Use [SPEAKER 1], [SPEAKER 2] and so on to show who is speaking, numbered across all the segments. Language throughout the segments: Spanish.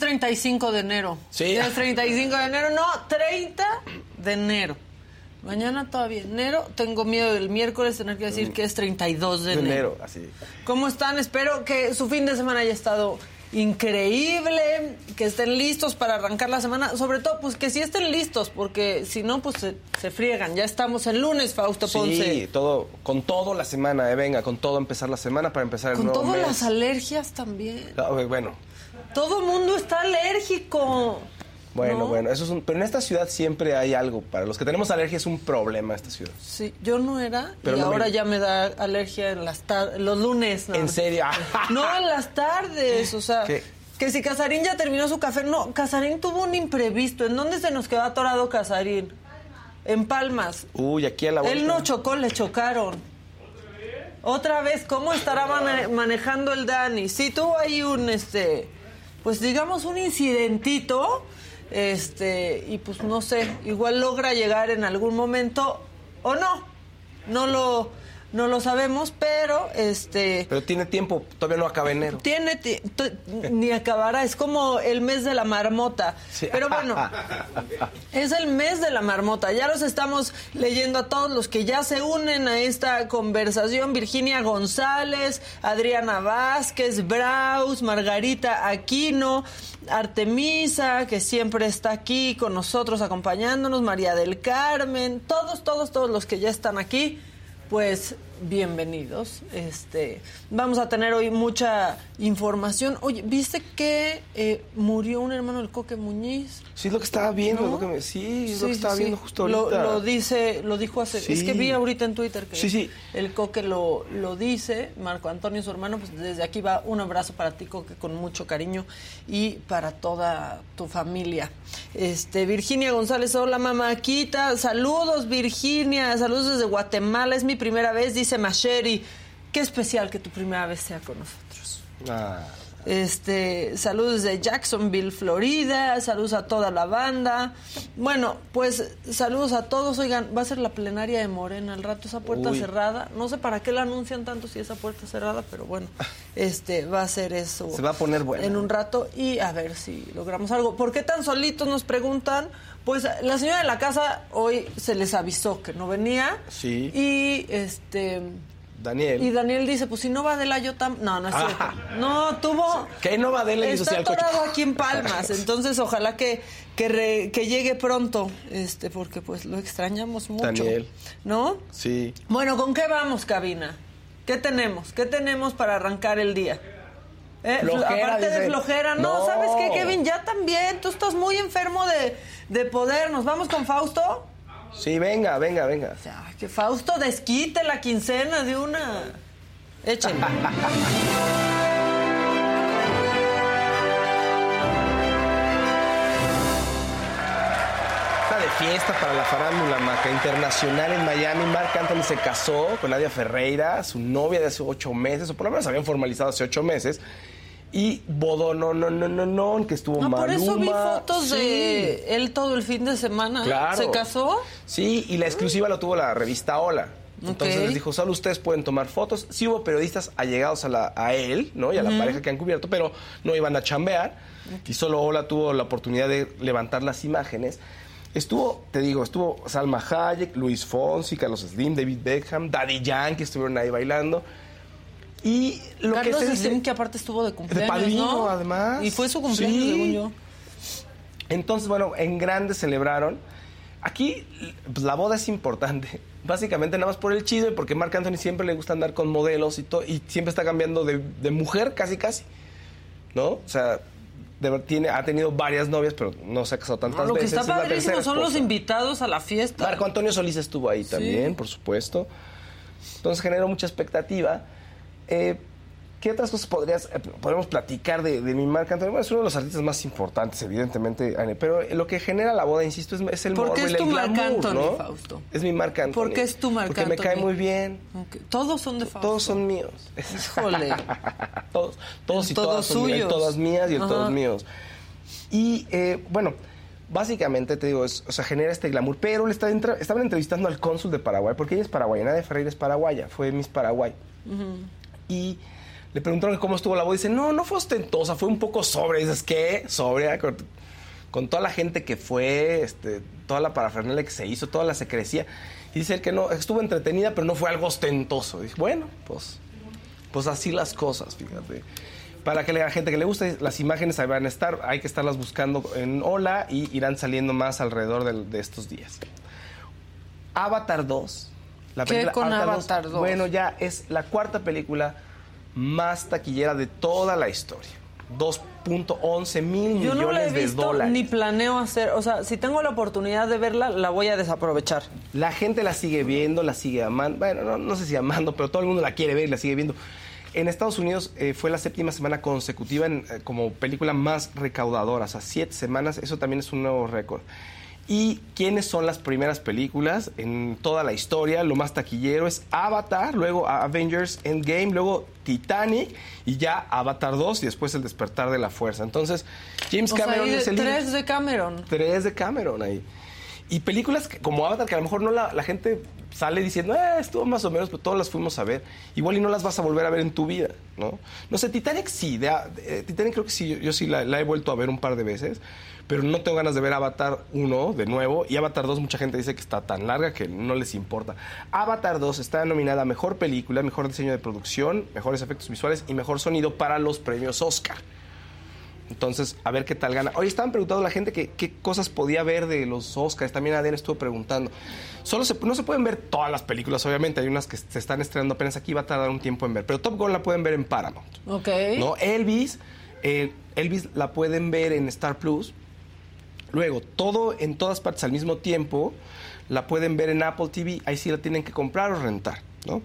[SPEAKER 1] Ya es 35 de enero.
[SPEAKER 2] Sí.
[SPEAKER 1] Ya es 35 de enero. No, 30 de enero. Mañana todavía enero. Tengo miedo del miércoles tener que decir que es 32 de
[SPEAKER 2] De
[SPEAKER 1] enero.
[SPEAKER 2] enero, así.
[SPEAKER 1] ¿Cómo están? Espero que su fin de semana haya estado increíble, que estén listos para arrancar la semana. Sobre todo, pues que sí estén listos, porque si no, pues se, se friegan. Ya estamos el lunes, Fausto Ponce.
[SPEAKER 2] Sí, todo, con todo la semana, eh, venga, con todo empezar la semana para empezar el
[SPEAKER 1] Con
[SPEAKER 2] nuevo
[SPEAKER 1] todas las alergias también.
[SPEAKER 2] Ah, Bueno,
[SPEAKER 1] Todo el mundo está alérgico.
[SPEAKER 2] bueno,
[SPEAKER 1] ¿no?
[SPEAKER 2] bueno, eso es un, pero en esta ciudad siempre hay algo. Para los que tenemos alergia es un problema esta ciudad.
[SPEAKER 1] Sí, yo no era
[SPEAKER 2] Pero
[SPEAKER 1] y
[SPEAKER 2] no me-
[SPEAKER 1] ahora ya me da alergia en las tardes, los lunes. ¿no?
[SPEAKER 2] ¿En serio?
[SPEAKER 1] No, en las tardes, o sea,
[SPEAKER 2] ¿Qué?
[SPEAKER 1] que si Casarín ya terminó su café, no, Casarín tuvo un imprevisto. ¿En dónde se nos quedó atorado Casarín? En Palmas.
[SPEAKER 2] Uy, aquí a la vuelta.
[SPEAKER 1] Él no chocó, le chocaron. Otra vez, ¿cómo estará mane- manejando el Dani? Sí tuvo ahí un, este, pues digamos un incidentito, este, y pues no sé, igual logra llegar en algún momento o no, no lo, no lo sabemos, pero este,
[SPEAKER 2] Pero tiene tiempo, todavía no acaba enero.
[SPEAKER 1] tiene ni acabará, es como el mes de la marmota.
[SPEAKER 2] Sí.
[SPEAKER 1] Pero bueno, es el mes de la marmota. Ya los estamos leyendo a todos los que ya se unen a esta conversación. Virginia González, Adriana Vázquez, Braus, Margarita Aquino, Artemisa, que siempre está aquí con nosotros acompañándonos, María del Carmen, todos, todos, todos los que ya están aquí pues bienvenidos. Este, vamos a tener hoy mucha información. Oye, ¿viste que eh, murió un hermano del Coque Muñiz?
[SPEAKER 2] Sí, es lo que estaba viendo,
[SPEAKER 1] ¿No?
[SPEAKER 2] lo que me- sí, es
[SPEAKER 1] Sí,
[SPEAKER 2] lo que estaba
[SPEAKER 1] sí.
[SPEAKER 2] viendo justo
[SPEAKER 1] Lo,
[SPEAKER 2] ahorita.
[SPEAKER 1] lo dice, lo dijo hace,
[SPEAKER 2] Sí.
[SPEAKER 1] es que vi ahorita en Twitter que
[SPEAKER 2] Sí, sí.
[SPEAKER 1] el Coque lo, lo dice, Marco Antonio, su hermano, pues desde aquí va un abrazo para ti, Coque, con mucho cariño y para toda tu familia. Este, Virginia González, hola mamáquita, saludos Virginia, saludos desde Guatemala, es mi primera vez, dice Masheri. Qué especial que tu primera vez sea con nosotros.
[SPEAKER 2] Ah,
[SPEAKER 1] Este, saludos de Jacksonville, Florida, saludos a toda la banda. Bueno, pues saludos a todos. Oigan, va a ser la plenaria de Morena al rato, esa puerta
[SPEAKER 2] Uy.
[SPEAKER 1] cerrada. No sé para qué la anuncian tanto si esa puerta cerrada, pero bueno, este va a ser eso.
[SPEAKER 2] Se va a poner buena.
[SPEAKER 1] En un rato y a ver si logramos algo. ¿Por qué tan solitos nos preguntan? Pues la señora de la casa hoy se les avisó que no venía.
[SPEAKER 2] Sí.
[SPEAKER 1] Y este
[SPEAKER 2] Daniel.
[SPEAKER 1] y Daniel dice, pues si no va de la yo tam... No, no es cierto.
[SPEAKER 2] Ah.
[SPEAKER 1] No, tuvo...
[SPEAKER 2] Que no va le hizo
[SPEAKER 1] Está atorado aquí en Palmas, entonces ojalá que, que, re- que llegue pronto, este, porque pues lo extrañamos mucho.
[SPEAKER 2] Daniel.
[SPEAKER 1] ¿No?
[SPEAKER 2] Sí.
[SPEAKER 1] Bueno, ¿con qué vamos, cabina? ¿Qué tenemos? ¿Qué tenemos para arrancar el día? ¿Eh?
[SPEAKER 2] Flojera,
[SPEAKER 1] Aparte de flojera, no,
[SPEAKER 2] No.
[SPEAKER 1] ¿sabes qué, Kevin? Ya también, tú estás muy enfermo de, de poder. ¿Nos vamos con Fausto?
[SPEAKER 2] Sí, venga, venga, venga.
[SPEAKER 1] O sea, que Fausto desquite la quincena de una. Échenle.
[SPEAKER 2] fiesta para la farándula maca internacional en Miami. Marc Anthony se casó con Nadia Ferreira, su novia de hace ocho meses, o por lo menos habían formalizado hace ocho meses. Y Bodo, no, no, no, no, no, que estuvo
[SPEAKER 1] No, por eso vi fotos
[SPEAKER 2] Sí.
[SPEAKER 1] de él todo el fin de semana.
[SPEAKER 2] Claro.
[SPEAKER 1] ¿Se casó?
[SPEAKER 2] Sí, y la exclusiva la tuvo la revista Hola. Entonces les dijo, solo ustedes pueden tomar fotos. Sí hubo periodistas allegados a, la, a él, ¿no? Y a la pareja que han cubierto, pero no iban a chambear. Y solo Hola tuvo la oportunidad de levantar las imágenes. Estuvo, te digo, estuvo Salma Hayek, Luis Fonsi, Carlos Slim, David Beckham, Daddy Yankee estuvieron ahí bailando. Y lo
[SPEAKER 1] Carlos
[SPEAKER 2] que se dice-
[SPEAKER 1] Slim, que aparte estuvo de cumpleaños,
[SPEAKER 2] padrino,
[SPEAKER 1] ¿no?
[SPEAKER 2] además.
[SPEAKER 1] Y fue su cumpleaños,
[SPEAKER 2] Sí.
[SPEAKER 1] según yo.
[SPEAKER 2] Entonces, bueno, en grande celebraron. Aquí pues, la boda es importante. Básicamente nada más por el chisme, porque Marc Anthony siempre le gusta andar con modelos y todo, y siempre está cambiando de, de mujer casi casi. ¿No? O sea, de tiene, ha tenido varias novias, pero no se ha casado tantas
[SPEAKER 1] No, lo que
[SPEAKER 2] veces.
[SPEAKER 1] está
[SPEAKER 2] es
[SPEAKER 1] padrísimo son los invitados a la fiesta.
[SPEAKER 2] Marco Antonio Solís estuvo ahí también, por supuesto. Entonces generó mucha expectativa. Eh, ¿Qué otras cosas podrías, eh, podemos platicar de, de mi Marc Antonio? Bueno, es uno de los artistas más importantes, evidentemente, pero lo que genera la boda, insisto, es, es el
[SPEAKER 1] ¿Por qué es tu
[SPEAKER 2] el
[SPEAKER 1] Marc
[SPEAKER 2] glamour,
[SPEAKER 1] Anthony,
[SPEAKER 2] ¿no?
[SPEAKER 1] Fausto?
[SPEAKER 2] Es mi Marc Anthony.
[SPEAKER 1] ¿Por qué es tu Marc
[SPEAKER 2] Porque me cae muy bien.
[SPEAKER 1] Todos son de Fausto.
[SPEAKER 2] Todos son míos.
[SPEAKER 1] Híjole.
[SPEAKER 2] todos, todos y
[SPEAKER 1] Todos
[SPEAKER 2] todas son
[SPEAKER 1] suyos.
[SPEAKER 2] Todas mías y
[SPEAKER 1] Ajá.
[SPEAKER 2] todos míos. Y eh, bueno, básicamente te digo, es- o sea, genera este glamour. Pero le entra- estaban entrevistando al cónsul de Paraguay, porque ella es paraguaya, Nadia Ferreira es paraguaya, fue Miss Paraguay. Y le preguntaron cómo estuvo la boda. Dice, no, no fue ostentosa, fue un poco sobre. Dices, ¿qué? Sobria. Con, con toda la gente que fue, este, toda la parafernalia que se hizo, toda la secrecía. Dice él que no, estuvo entretenida, pero no fue algo ostentoso. Dice, bueno, pues, pues así las cosas, fíjate. Para que la gente que le guste, las imágenes ahí van a estar, hay que estarlas buscando en Hola y irán saliendo más alrededor de, de estos días. Avatar 2. La
[SPEAKER 1] ¿Qué
[SPEAKER 2] película
[SPEAKER 1] con Avatar 2?
[SPEAKER 2] Bueno, ya es la cuarta película más taquillera de toda la historia. 2.11 mil
[SPEAKER 1] Yo
[SPEAKER 2] millones
[SPEAKER 1] no la he
[SPEAKER 2] de
[SPEAKER 1] visto
[SPEAKER 2] dólares.
[SPEAKER 1] ni planeo hacer. O sea, si tengo la oportunidad de verla, la voy a desaprovechar.
[SPEAKER 2] La gente la sigue viendo, la sigue amando. Bueno, no, no sé si amando, pero todo el mundo la quiere ver y la sigue viendo. En Estados Unidos eh, fue la séptima semana consecutiva en, eh, como película más recaudadora, o sea, siete semanas, eso también es un nuevo récord. ¿Y quiénes son las primeras películas en toda la historia? Lo más taquillero es Avatar, luego Avengers Endgame, luego Titanic y ya Avatar 2 y después El despertar de la fuerza. Entonces, James
[SPEAKER 1] O sea,
[SPEAKER 2] Cameron
[SPEAKER 1] hay
[SPEAKER 2] es el
[SPEAKER 1] tres de Cameron.
[SPEAKER 2] Tres de Cameron ahí. Y películas que- como Avatar, que a lo mejor no la, la gente sale diciendo, eh, estuvo más o menos, pero todas las fuimos a ver. Igual y no las vas a volver a ver en tu vida, ¿no? No sé, Titanic sí, de- de- Titanic creo que sí, yo, sí la, la he vuelto a ver un par de veces, pero no tengo ganas de ver Avatar 1 de nuevo. Y Avatar 2 mucha gente dice que está tan larga que no les importa. Avatar 2 está nominada a Mejor Película, Mejor Diseño de Producción, Mejores Efectos Visuales y Mejor Sonido para los premios Oscar. Entonces, a ver qué tal gana. Hoy estaban preguntando a la gente que- qué cosas podía ver de los Oscars. También Adrián estuvo preguntando. Solo se- no se pueden ver todas las películas, obviamente. Hay unas que se están estrenando apenas aquí, va a tardar un tiempo en ver. Pero Top Gun la pueden ver en Paramount.
[SPEAKER 1] Ok.
[SPEAKER 2] ¿no? Elvis, eh, Elvis la pueden ver en Star Plus. Luego, todo en todas partes al mismo tiempo, la pueden ver en Apple TV. Ahí sí la tienen que comprar o rentar, ¿no?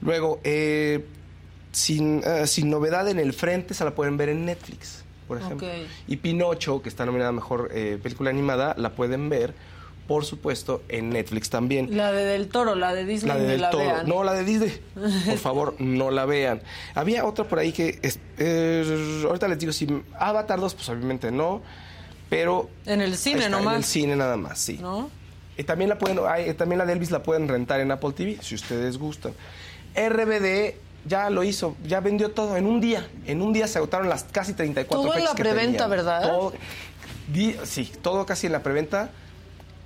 [SPEAKER 2] Luego, eh, sin, eh, sin novedad en el frente, se la pueden ver en Netflix, por ejemplo.
[SPEAKER 1] Ok.
[SPEAKER 2] Y Pinocho, que está nominada a Mejor eh, Película Animada, la pueden ver, por supuesto, en Netflix también.
[SPEAKER 1] La de Del Toro, la de Disney,
[SPEAKER 2] La de Del
[SPEAKER 1] la
[SPEAKER 2] Toro.
[SPEAKER 1] vean.
[SPEAKER 2] No, la de Disney. Por favor, no la vean. Había otra por ahí que... es- eh, ahorita les digo si... Avatar 2, pues obviamente no. Pero...
[SPEAKER 1] En el cine
[SPEAKER 2] está,
[SPEAKER 1] nomás.
[SPEAKER 2] En el cine nada más, sí.
[SPEAKER 1] ¿No?
[SPEAKER 2] Y también la pueden... hay- también la de Elvis la pueden rentar en Apple TV, si ustedes gustan. RBD ya lo hizo, ya vendió todo en un día. En un día se agotaron las casi 34
[SPEAKER 1] Todo en la preventa. ¿verdad?
[SPEAKER 2] Todo- di- sí, todo casi en la preventa.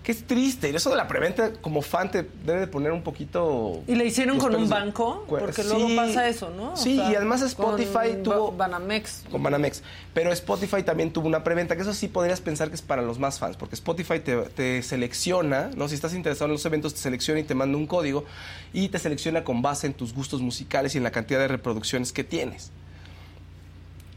[SPEAKER 2] Que es triste. Eso de la preventa, como fan, te debe de poner un poquito.
[SPEAKER 1] ¿Y le hicieron con un
[SPEAKER 2] de
[SPEAKER 1] banco? Porque luego pasa eso, ¿no? O
[SPEAKER 2] Sí,
[SPEAKER 1] sea,
[SPEAKER 2] y además Spotify
[SPEAKER 1] con
[SPEAKER 2] tuvo.
[SPEAKER 1] Ba- Banamex.
[SPEAKER 2] Con Banamex. Pero Spotify también tuvo una preventa, que eso sí podrías pensar que es para los más fans, porque Spotify te, te selecciona, ¿no? Si estás interesado en los eventos, te selecciona y te manda un código y te selecciona con base en tus gustos musicales y en la cantidad de reproducciones que tienes.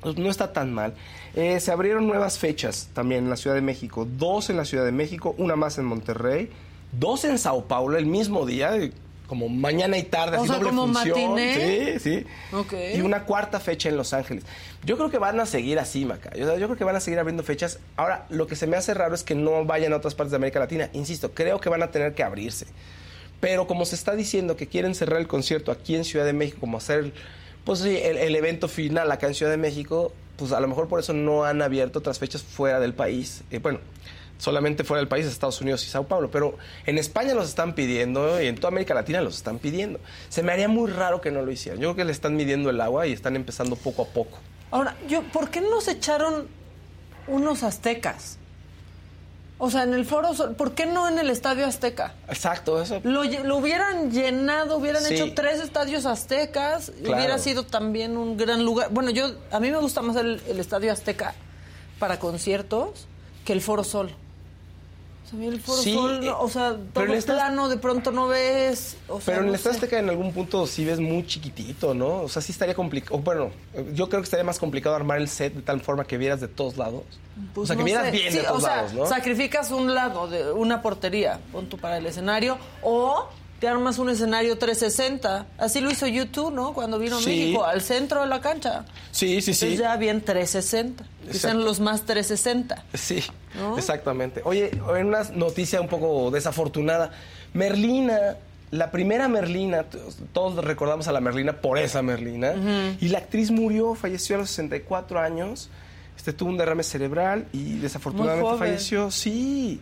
[SPEAKER 2] Pues no está tan mal. Eh, se abrieron nuevas fechas también en la Ciudad de México. Dos en la Ciudad de México, una más en Monterrey, dos en Sao Paulo el mismo día, eh, como mañana y tarde,
[SPEAKER 1] O
[SPEAKER 2] así
[SPEAKER 1] sea,
[SPEAKER 2] doble
[SPEAKER 1] como
[SPEAKER 2] función.
[SPEAKER 1] matiné.
[SPEAKER 2] Sí, sí. Y una cuarta fecha en Los Ángeles. Yo creo que van a seguir así, Maca. Yo, yo creo que van a seguir abriendo fechas. Ahora, lo que se me hace raro es que no vayan a otras partes de América Latina. Insisto, creo que van a tener que abrirse. Pero como se está diciendo que quieren cerrar el concierto aquí en Ciudad de México, como hacer pues, sí, el, evento final acá en Ciudad de México, pues a lo mejor por eso no han abierto otras fechas fuera del país. Eh, bueno, solamente fuera del país, Estados Unidos y Sao Paulo, pero en España los están pidiendo y en toda América Latina los están pidiendo. Se me haría muy raro que no lo hicieran. Yo creo que le están midiendo el agua y están empezando poco a poco.
[SPEAKER 1] Ahora, yo, ¿por qué no se echaron unos aztecas? O sea, en el Foro Sol, ¿por qué no en el Estadio Azteca?
[SPEAKER 2] Exacto, eso.
[SPEAKER 1] Lo, lo hubieran llenado, hubieran
[SPEAKER 2] Sí.
[SPEAKER 1] hecho tres estadios aztecas,
[SPEAKER 2] Claro.
[SPEAKER 1] hubiera sido también un gran lugar. Bueno, yo a mí me gusta más el, el Estadio Azteca para conciertos que el Foro Sol. El Foro
[SPEAKER 2] Sí,
[SPEAKER 1] Sol,
[SPEAKER 2] eh,
[SPEAKER 1] no, o sea, todo
[SPEAKER 2] pero Estadio-
[SPEAKER 1] plano, de pronto no ves. o sea,
[SPEAKER 2] Pero en
[SPEAKER 1] no
[SPEAKER 2] el
[SPEAKER 1] sé.
[SPEAKER 2] Azteca en algún punto sí ves muy chiquitito, ¿no? O sea, sí estaría complicado. Bueno, yo creo que estaría más complicado armar el set de tal forma que vieras de todos lados.
[SPEAKER 1] Pues
[SPEAKER 2] o sea, que
[SPEAKER 1] no
[SPEAKER 2] vieras
[SPEAKER 1] sé.
[SPEAKER 2] bien
[SPEAKER 1] Sí,
[SPEAKER 2] de todos
[SPEAKER 1] o sea,
[SPEAKER 2] lados, ¿no?
[SPEAKER 1] sacrificas un lado de una portería, pon tú para el escenario, o te armas un escenario 360. Así lo hizo YouTube, ¿no? Cuando vino a
[SPEAKER 2] Sí.
[SPEAKER 1] México, al centro de la cancha.
[SPEAKER 2] Sí, sí, sí.
[SPEAKER 1] Entonces ya bien 360. Que sean
[SPEAKER 2] Exacto.
[SPEAKER 1] los más 360.
[SPEAKER 2] Sí,
[SPEAKER 1] ¿No?
[SPEAKER 2] exactamente. Oye, en una noticia un poco desafortunada, Merlina, la primera Merlina, todos recordamos a la Merlina por esa Merlina, y la actriz murió, falleció a los 64 años, este tuvo un derrame cerebral y desafortunadamente falleció, sí.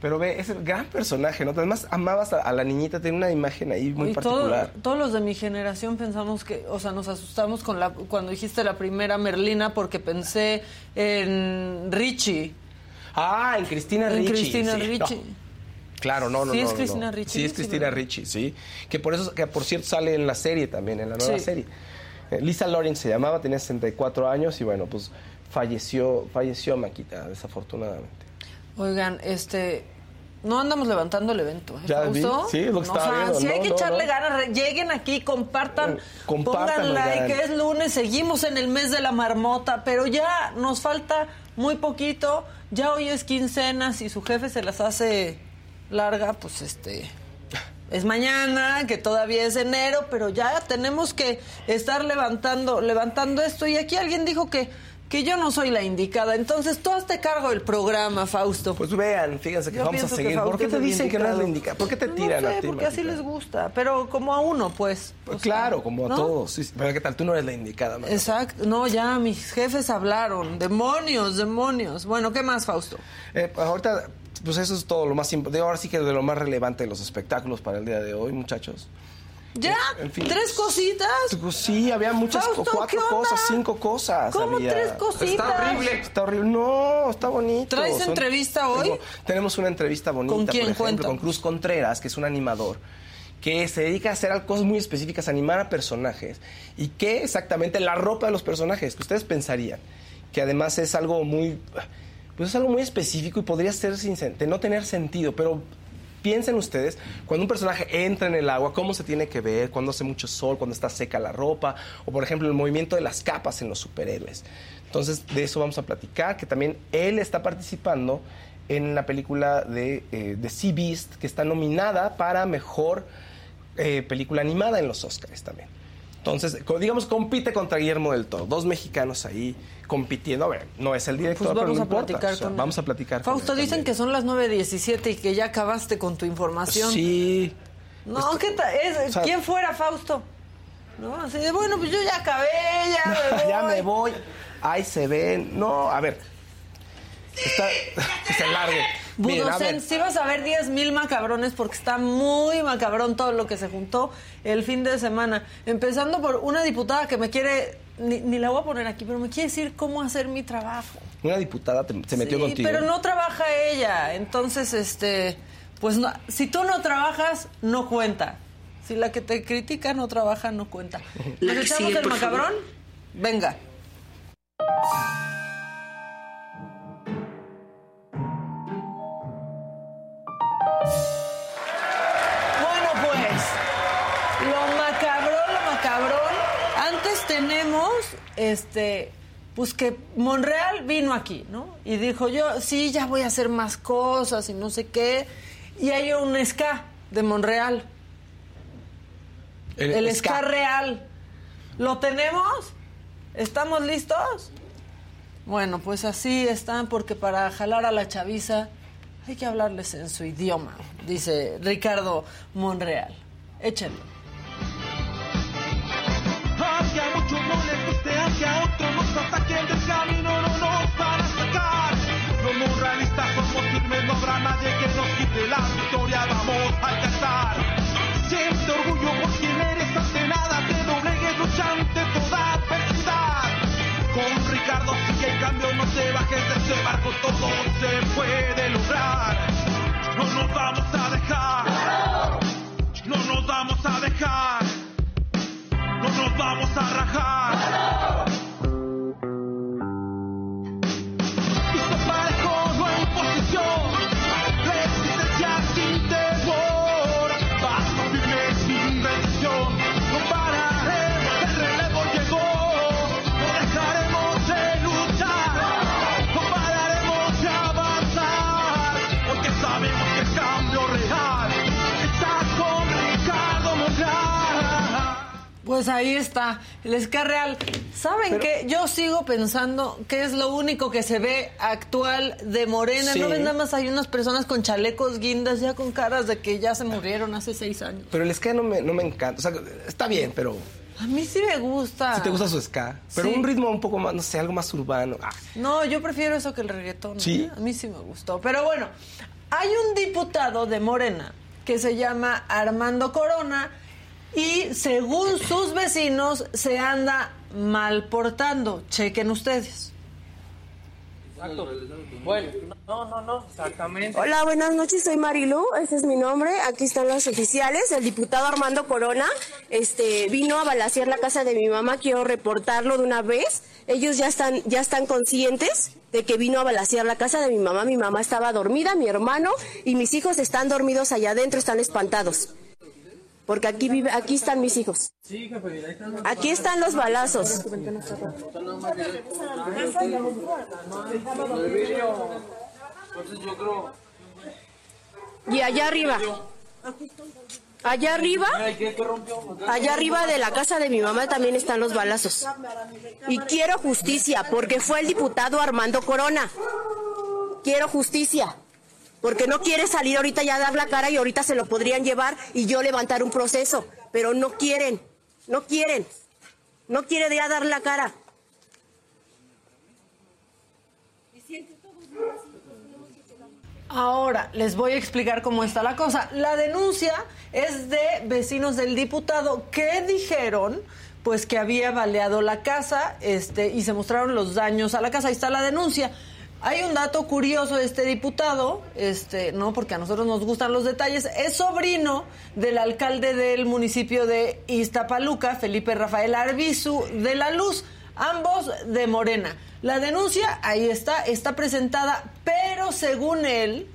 [SPEAKER 2] Pero ve, es el gran personaje, ¿no? Además, amabas a, a la niñita, tenía una imagen ahí muy
[SPEAKER 1] Y todo-
[SPEAKER 2] particular.
[SPEAKER 1] todos los de mi generación pensamos que, o sea, nos asustamos con la, cuando dijiste la primera Merlina porque pensé en Richie.
[SPEAKER 2] Ah, en Cristina
[SPEAKER 1] En
[SPEAKER 2] Ricci.
[SPEAKER 1] Cristina
[SPEAKER 2] sí,
[SPEAKER 1] Ricci.
[SPEAKER 2] no. Claro, no, no,
[SPEAKER 1] Sí
[SPEAKER 2] no.
[SPEAKER 1] es
[SPEAKER 2] no,
[SPEAKER 1] Cristina
[SPEAKER 2] no.
[SPEAKER 1] Ricci,
[SPEAKER 2] Sí, es Cristina. Ricci, sí. Que por eso, que por cierto sale en la serie también, en la nueva
[SPEAKER 1] Sí.
[SPEAKER 2] serie. Eh, Lisa Lawrence se llamaba, tenía 64 años y bueno, pues falleció, falleció Maquita, desafortunadamente.
[SPEAKER 1] Oigan, este, no andamos levantando el evento, ¿eh,
[SPEAKER 2] Ya vi, sí, lo que
[SPEAKER 1] No,
[SPEAKER 2] estaba
[SPEAKER 1] o sea, sí hay
[SPEAKER 2] no,
[SPEAKER 1] que
[SPEAKER 2] no,
[SPEAKER 1] echarle ganas, lleguen aquí, compartan,
[SPEAKER 2] Eh, compartan,
[SPEAKER 1] pongan like,
[SPEAKER 2] oigan.
[SPEAKER 1] es lunes, seguimos en el mes de la marmota, pero ya nos falta muy poquito, ya hoy es quincena, si su jefe se las hace larga, pues este... Es mañana, que todavía es enero, pero ya tenemos que estar levantando, levantando esto. Y aquí alguien dijo que, que yo no soy la indicada. Entonces, tú hazte cargo del programa, Fausto.
[SPEAKER 2] Pues vean, fíjense que
[SPEAKER 1] Yo
[SPEAKER 2] vamos a
[SPEAKER 1] que
[SPEAKER 2] seguir. ¿Por qué te dicen que no es la indicada? ¿Por qué te
[SPEAKER 1] No
[SPEAKER 2] tiran
[SPEAKER 1] sé,
[SPEAKER 2] a ti,
[SPEAKER 1] porque así les gusta, pero como a uno, pues.
[SPEAKER 2] Pues
[SPEAKER 1] sea,
[SPEAKER 2] claro, como a
[SPEAKER 1] ¿no?
[SPEAKER 2] todos. sí, pero ¿qué tal? Tú no eres la indicada.
[SPEAKER 1] Exacto. No, ya mis jefes hablaron. Demonios, demonios. Bueno, ¿qué más, Fausto?
[SPEAKER 2] Eh, pues ahorita, pues eso es todo lo más importante. Ahora sí que de lo más relevante de los espectáculos para el día de hoy, muchachos.
[SPEAKER 1] ¿Ya?
[SPEAKER 2] En fin.
[SPEAKER 1] ¿Tres cositas?
[SPEAKER 2] Pues sí, había muchas,
[SPEAKER 1] Fausto,
[SPEAKER 2] cuatro cosas, cinco cosas.
[SPEAKER 1] ¿Cómo
[SPEAKER 2] había.
[SPEAKER 1] tres cositas?
[SPEAKER 2] Está horrible. Está horrible. No, está bonito.
[SPEAKER 1] ¿Traes entrevista hoy?
[SPEAKER 2] Tengo- tenemos una entrevista bonita,
[SPEAKER 1] ¿Con quién?
[SPEAKER 2] por ejemplo, con Cruz Contreras, que es un animador que se dedica a hacer cosas muy específicas, animar a personajes. ¿Y qué exactamente? La ropa de los personajes, que ustedes pensarían. Que además es algo muy... Pues es algo muy específico y podría ser sin de no tener sentido, pero piensen ustedes, cuando un personaje entra en el agua, cómo se tiene que ver, cuando hace mucho sol, cuando está seca la ropa, o por ejemplo el movimiento de las capas en los superhéroes. Entonces, de eso vamos a platicar, que también él está participando en la película de, eh, de Sea Beast, que está nominada para mejor eh, película animada en los Oscars también. Entonces, digamos, compite contra Guillermo del Toro. Dos mexicanos ahí compitiendo. A ver, no es el director,
[SPEAKER 1] Pues
[SPEAKER 2] pero
[SPEAKER 1] vamos
[SPEAKER 2] no
[SPEAKER 1] a
[SPEAKER 2] importa.
[SPEAKER 1] platicar
[SPEAKER 2] O sea,
[SPEAKER 1] con él.
[SPEAKER 2] Vamos a platicar con
[SPEAKER 1] Fausto,
[SPEAKER 2] él
[SPEAKER 1] dicen
[SPEAKER 2] también.
[SPEAKER 1] que son las 9.17 y que ya acabaste con tu información.
[SPEAKER 2] Sí.
[SPEAKER 1] No, ¿qué tal? Es-
[SPEAKER 2] o sea-
[SPEAKER 1] ¿Quién fuera Fausto? ¿No? Así de, bueno, pues yo ya acabé, ya me voy.
[SPEAKER 2] ya me voy. Ahí se ven. No, a ver. Está, que se largue. Ver.
[SPEAKER 1] sí vas a ver 10 mil macabrones porque está muy macabrón todo lo que se juntó el fin de semana. Empezando por una diputada que me quiere, ni, ni la voy a poner aquí, pero me quiere decir cómo hacer mi trabajo.
[SPEAKER 2] Una diputada te- se metió
[SPEAKER 1] Sí,
[SPEAKER 2] contigo.
[SPEAKER 1] pero no trabaja ella. Entonces, este, pues no, si tú no trabajas, no cuenta. Si la que te critica no trabaja, no cuenta.
[SPEAKER 3] La
[SPEAKER 1] ¿Nos
[SPEAKER 3] que
[SPEAKER 1] echamos
[SPEAKER 3] sigue,
[SPEAKER 1] el macabrón? Venga. Este, pues que Monreal vino aquí, ¿no? Y dijo yo, sí, ya voy a hacer más cosas y no sé qué. Y hay un ska de Monreal, el, ska. real. ¿Lo tenemos? ¿Estamos listos? Bueno, pues así están, porque para jalar a la chaviza hay que hablarles en su idioma, dice Ricardo Monreal. Échenlo.
[SPEAKER 4] Muchos guste, aunque a otros nos ataquen del camino, no nos van a sacar. Los moralistas somos firmes, no habrá nadie que nos quite la victoria, vamos a alcanzar. Siente orgullo por quien eres, ante nada te doblegues, lucha ante toda adversidad. Con Ricardo sigue el cambio, no te bajes de ese barco, todo se puede lograr. No nos vamos a dejar, no nos vamos a dejar no nos vamos a rajar.
[SPEAKER 1] Pues ahí está, el ska real. ¿Saben qué? Yo sigo pensando que es lo único que se ve actual de Morena.
[SPEAKER 2] Sí.
[SPEAKER 1] ¿No ven nada más hay unas personas con chalecos guindas ya con caras de que ya se murieron hace seis años?
[SPEAKER 2] Pero el ska no me, no me encanta. O sea, está bien, pero
[SPEAKER 1] A mí sí me gusta.
[SPEAKER 2] si te gusta su ska. Pero
[SPEAKER 1] Sí.
[SPEAKER 2] un ritmo un poco más, no sé, algo más urbano. Ah,
[SPEAKER 1] No, yo prefiero eso que el reggaetón.
[SPEAKER 2] ¿Sí?
[SPEAKER 1] ¿eh? A mí sí me gustó. Pero bueno, Hay un diputado de Morena que se llama Armando Corona y según sus vecinos se anda mal portando. Chequen ustedes.
[SPEAKER 3] Bueno, no, no, no, exactamente.
[SPEAKER 5] Hola, buenas noches, soy Marilu, ese es mi nombre, aquí están los oficiales, el diputado Armando Corona, este, vino a balasear la casa de mi mamá, quiero reportarlo de una vez, ellos ya están, ya están conscientes de que vino a balasear la casa de mi mamá, mi mamá estaba dormida, mi hermano y mis hijos están dormidos allá adentro, están espantados. Porque aquí vive, aquí están mis hijos. Aquí están los balazos. Y allá arriba. Allá arriba, allá arriba de la casa de mi mamá también están los balazos. Y quiero justicia, porque fue el diputado Armando Corona. Quiero justicia. Porque no quiere salir ahorita ya a dar la cara y ahorita se lo podrían llevar y yo levantar un proceso. Pero no quieren, no quieren. No quiere ya dar la cara.
[SPEAKER 1] Ahora les voy a explicar cómo está la cosa. La denuncia es de vecinos del diputado que dijeron pues que había baleado la casa este, y se mostraron los daños a la casa. Ahí está la denuncia. Hay un dato curioso de este diputado, este, no porque a nosotros nos gustan los detalles, es sobrino del alcalde del municipio de Iztapaluca, Felipe Rafael Arbizu de la Luz, ambos de Morena. La denuncia ahí está, está presentada, pero según él,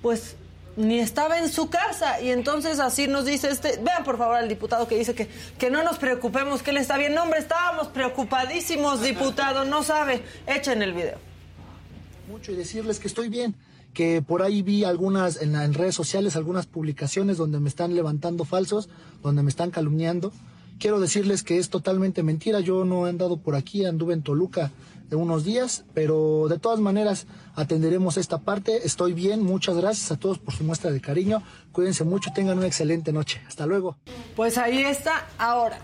[SPEAKER 1] pues ni estaba en su casa y entonces así nos dice este, vean por favor al diputado que dice que, que no nos preocupemos, que él está bien. No, hombre, estábamos preocupadísimos, diputado, no sabe. Echen el video
[SPEAKER 6] mucho y decirles que estoy bien, que por ahí vi algunas en, en, redes sociales, algunas publicaciones donde me están levantando falsos, donde me están calumniando. Quiero decirles que es totalmente mentira, yo no he andado por aquí, anduve en Toluca de unos días, pero de todas maneras atenderemos esta parte, estoy bien, muchas gracias a todos por su muestra de cariño, cuídense mucho, tengan una excelente noche, hasta luego.
[SPEAKER 1] Pues ahí está, ahora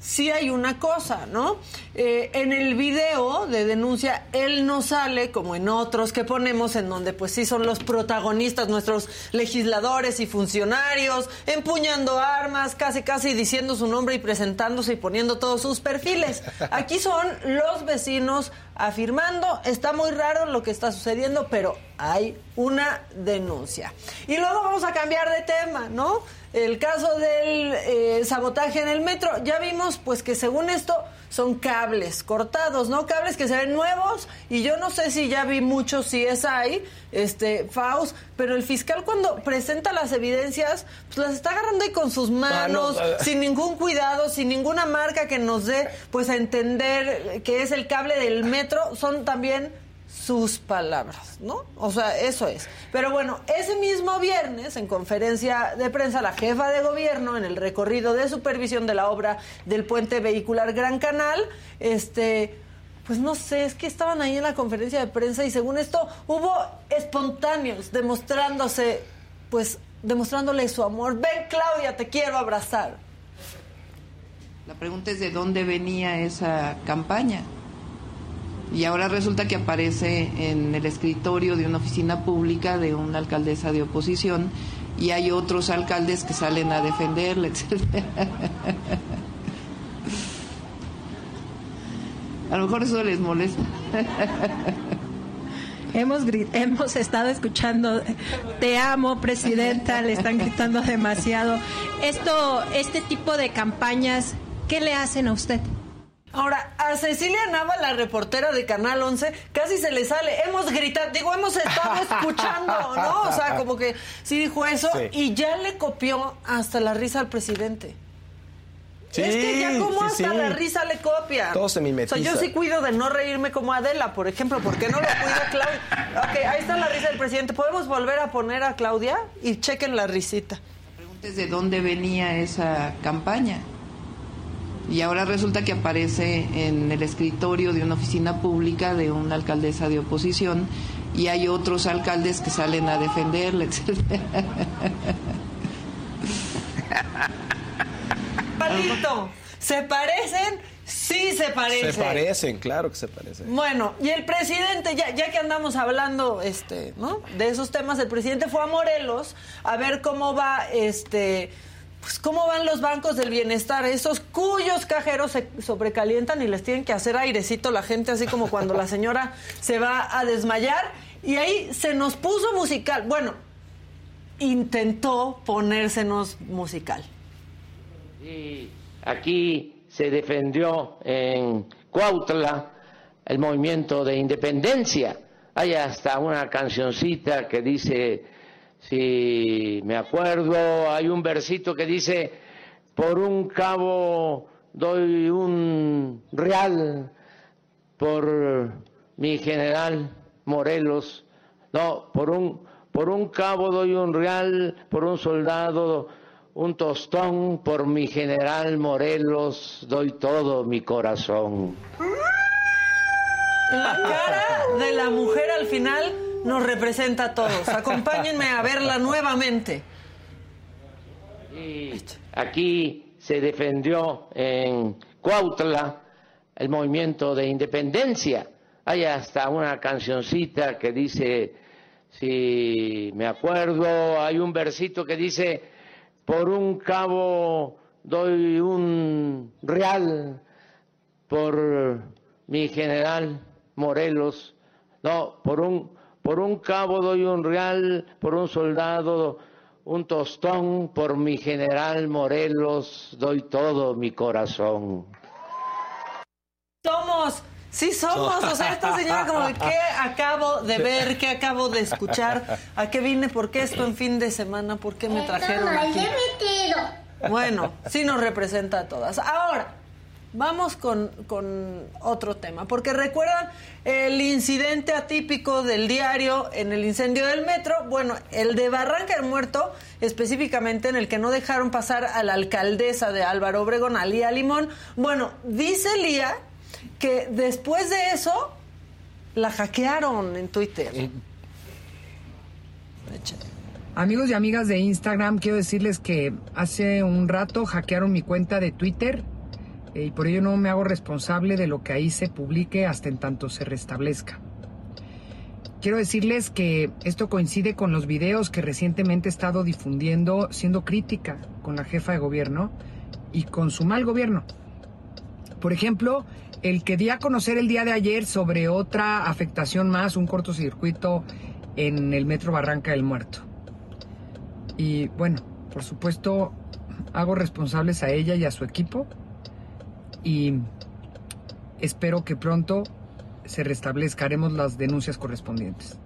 [SPEAKER 1] sí hay una cosa, ¿no? Eh, en el video de denuncia, él no sale como en otros que ponemos, en donde pues sí son los protagonistas, nuestros legisladores y funcionarios, empuñando armas, casi casi diciendo su nombre y presentándose y poniendo todos sus perfiles. Aquí son los vecinos afirmando, está muy raro lo que está sucediendo, pero hay una denuncia. Y luego vamos a cambiar de tema, ¿no? El caso del eh, sabotaje en el metro, ya vimos pues que según esto son cables cortados, ¿no? Cables que se ven nuevos y yo no sé si ya vi muchos si es ahí, este, Faust, pero el fiscal cuando presenta las evidencias, pues las está agarrando ahí con sus manos, sin ningún cuidado, sin ninguna marca que nos dé pues a entender que es el cable del metro, son también sus palabras, ¿no? O sea, eso es. Pero bueno, ese mismo viernes, en conferencia de prensa, la jefa de gobierno, en el recorrido de supervisión de la obra del puente vehicular Gran Canal, este, pues no sé, es que estaban ahí en la conferencia de prensa y según esto hubo espontáneos demostrándose, pues, demostrándole su amor. Ven, Claudia, te quiero abrazar.
[SPEAKER 7] La pregunta es de dónde venía esa campaña. Y ahora resulta que aparece en el escritorio de una oficina pública de una alcaldesa de oposición y hay otros alcaldes que salen a defenderla, etc. A lo mejor eso les molesta.
[SPEAKER 8] Hemos, hemos estado escuchando, te amo, presidenta, le están gritando demasiado. Esto, este tipo de campañas, ¿qué le hacen a usted?
[SPEAKER 1] Ahora, a Cecilia Nava, la reportera de Canal 11, casi se le sale, hemos gritado, digo, hemos estado escuchando, ¿no? O sea, como que sí dijo eso sí. y ya le copió hasta la risa al presidente.
[SPEAKER 2] Sí,
[SPEAKER 1] es que ya como
[SPEAKER 2] sí,
[SPEAKER 1] hasta
[SPEAKER 2] sí.
[SPEAKER 1] la risa le copia.
[SPEAKER 2] Todo se mimetiza.
[SPEAKER 1] O sea, yo sí cuido de no reírme como Adela, por ejemplo. ¿Por qué no lo cuida Claudia? Ok, ahí está la risa del presidente. ¿Podemos volver a poner a Claudia? Y chequen la risita.
[SPEAKER 7] La pregunta es de dónde venía esa campaña. Y ahora resulta que aparece en el escritorio de una oficina pública de una alcaldesa de oposición y hay otros alcaldes que salen a defenderla, etc.
[SPEAKER 1] Palito, se parecen Sí se parece.
[SPEAKER 2] Se parecen, claro que se parecen.
[SPEAKER 1] Bueno, y el presidente, ya, ya que andamos hablando este, ¿no? de esos temas, el presidente fue a Morelos a ver cómo va este pues cómo van los bancos del bienestar, esos cuyos cajeros se sobrecalientan y les tienen que hacer airecito la gente, así como cuando la señora se va a desmayar. Y ahí se nos puso musical. Bueno, intentó ponérsenos musical.
[SPEAKER 9] Y aquí se defendió en Cuautla el movimiento de independencia. Hay hasta una cancioncita que dice, si me acuerdo, hay un versito que dice, por un cabo doy un real, por mi general Morelos, no, por un, por un cabo doy un real, por un soldado un tostón, por mi general Morelos doy todo mi corazón.
[SPEAKER 1] La cara de la mujer al final nos representa a todos. Acompáñenme a verla nuevamente.
[SPEAKER 9] Y aquí se defendió en Cuautla el movimiento de independencia. Hay hasta una cancioncita que dice, si me acuerdo, hay un versito que dice, por un cabo doy un real, por mi general Morelos, no, por un, por un cabo doy un real, por un soldado un tostón, por mi general Morelos doy todo mi corazón.
[SPEAKER 1] Somos, sí somos, o sea, esta señora como de qué acabo de ver, qué acabo de escuchar, a qué vine, por qué esto en fin de semana, por qué me trajeron aquí. Bueno, sí nos representa a todas. Ahora, vamos con, con otro tema, porque recuerdan el incidente atípico del diario en el incendio del metro, bueno, el de Barranca del Muerto, específicamente en el que no dejaron pasar a la alcaldesa de Álvaro Obregón, a Lía Limón. Bueno, dice Lía que después de eso la hackearon en Twitter.
[SPEAKER 10] Amigos y amigas de Instagram, quiero decirles que hace un rato hackearon mi cuenta de Twitter eh, y por ello no me hago responsable de lo que ahí se publique hasta en tanto se restablezca. Quiero decirles que esto coincide con los videos que recientemente he estado difundiendo siendo crítica con la jefa de gobierno y con su mal gobierno. Por ejemplo, el que di a conocer el día de ayer sobre otra afectación más, un cortocircuito en el metro Barranca del Muerto. Y bueno, por supuesto, hago responsables a ella y a su equipo y espero que pronto se restablezcaremos las denuncias correspondientes.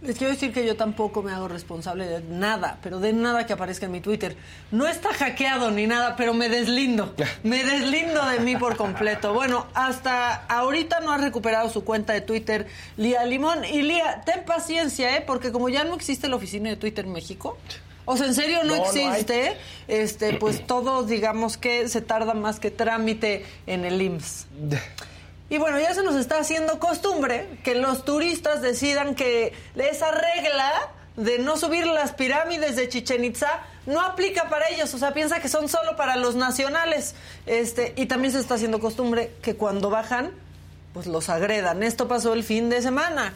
[SPEAKER 1] Les quiero decir que yo tampoco me hago responsable de nada, pero de nada que aparezca en mi Twitter. No está hackeado ni nada, pero me deslindo. Me deslindo de mí por completo. Bueno, hasta ahorita no ha recuperado su cuenta de Twitter Lía Limón. Y Lía, ten paciencia, ¿eh? Porque como ya no existe la oficina de Twitter en México, o sea, en serio no,
[SPEAKER 2] No, no hay.
[SPEAKER 1] existe, este, pues todo, digamos que se tarda más que trámite en el IMSS. Y bueno, ya se nos está haciendo costumbre que los turistas decidan que esa regla de no subir las pirámides de Chichen Itza no aplica para ellos, o sea, piensa que son solo para los nacionales. Este, y también se está haciendo costumbre que cuando bajan, pues los agredan. Esto pasó el fin de semana.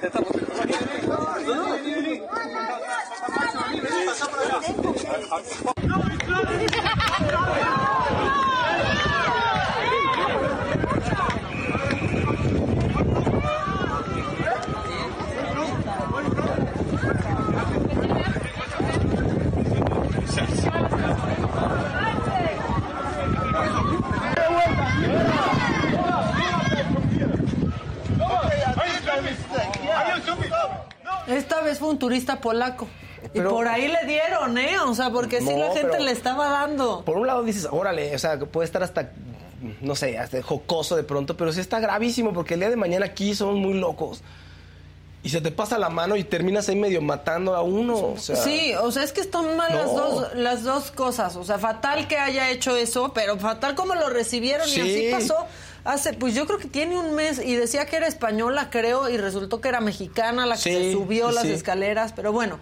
[SPEAKER 1] Tenta... Esta vez fue un turista polaco.
[SPEAKER 2] Pero-
[SPEAKER 1] y por ahí le dieron, ¿eh? O sea, porque sí la gente le estaba dando.
[SPEAKER 2] Por un lado dices, órale, o sea, puede estar hasta, no sé, hasta jocoso de pronto, pero sí está gravísimo porque el día de mañana aquí somos muy locos. Y se te pasa la mano y terminas ahí medio matando a uno. O sea,
[SPEAKER 1] Sí, o sea, es que están mal las, dos, las dos cosas. O sea, fatal que haya hecho eso, pero fatal como lo recibieron y
[SPEAKER 2] Sí.
[SPEAKER 1] así pasó hace, pues yo creo que tiene un mes y decía que era española, creo, y resultó que era mexicana la que
[SPEAKER 2] Sí,
[SPEAKER 1] se subió las
[SPEAKER 2] sí.
[SPEAKER 1] escaleras, pero bueno.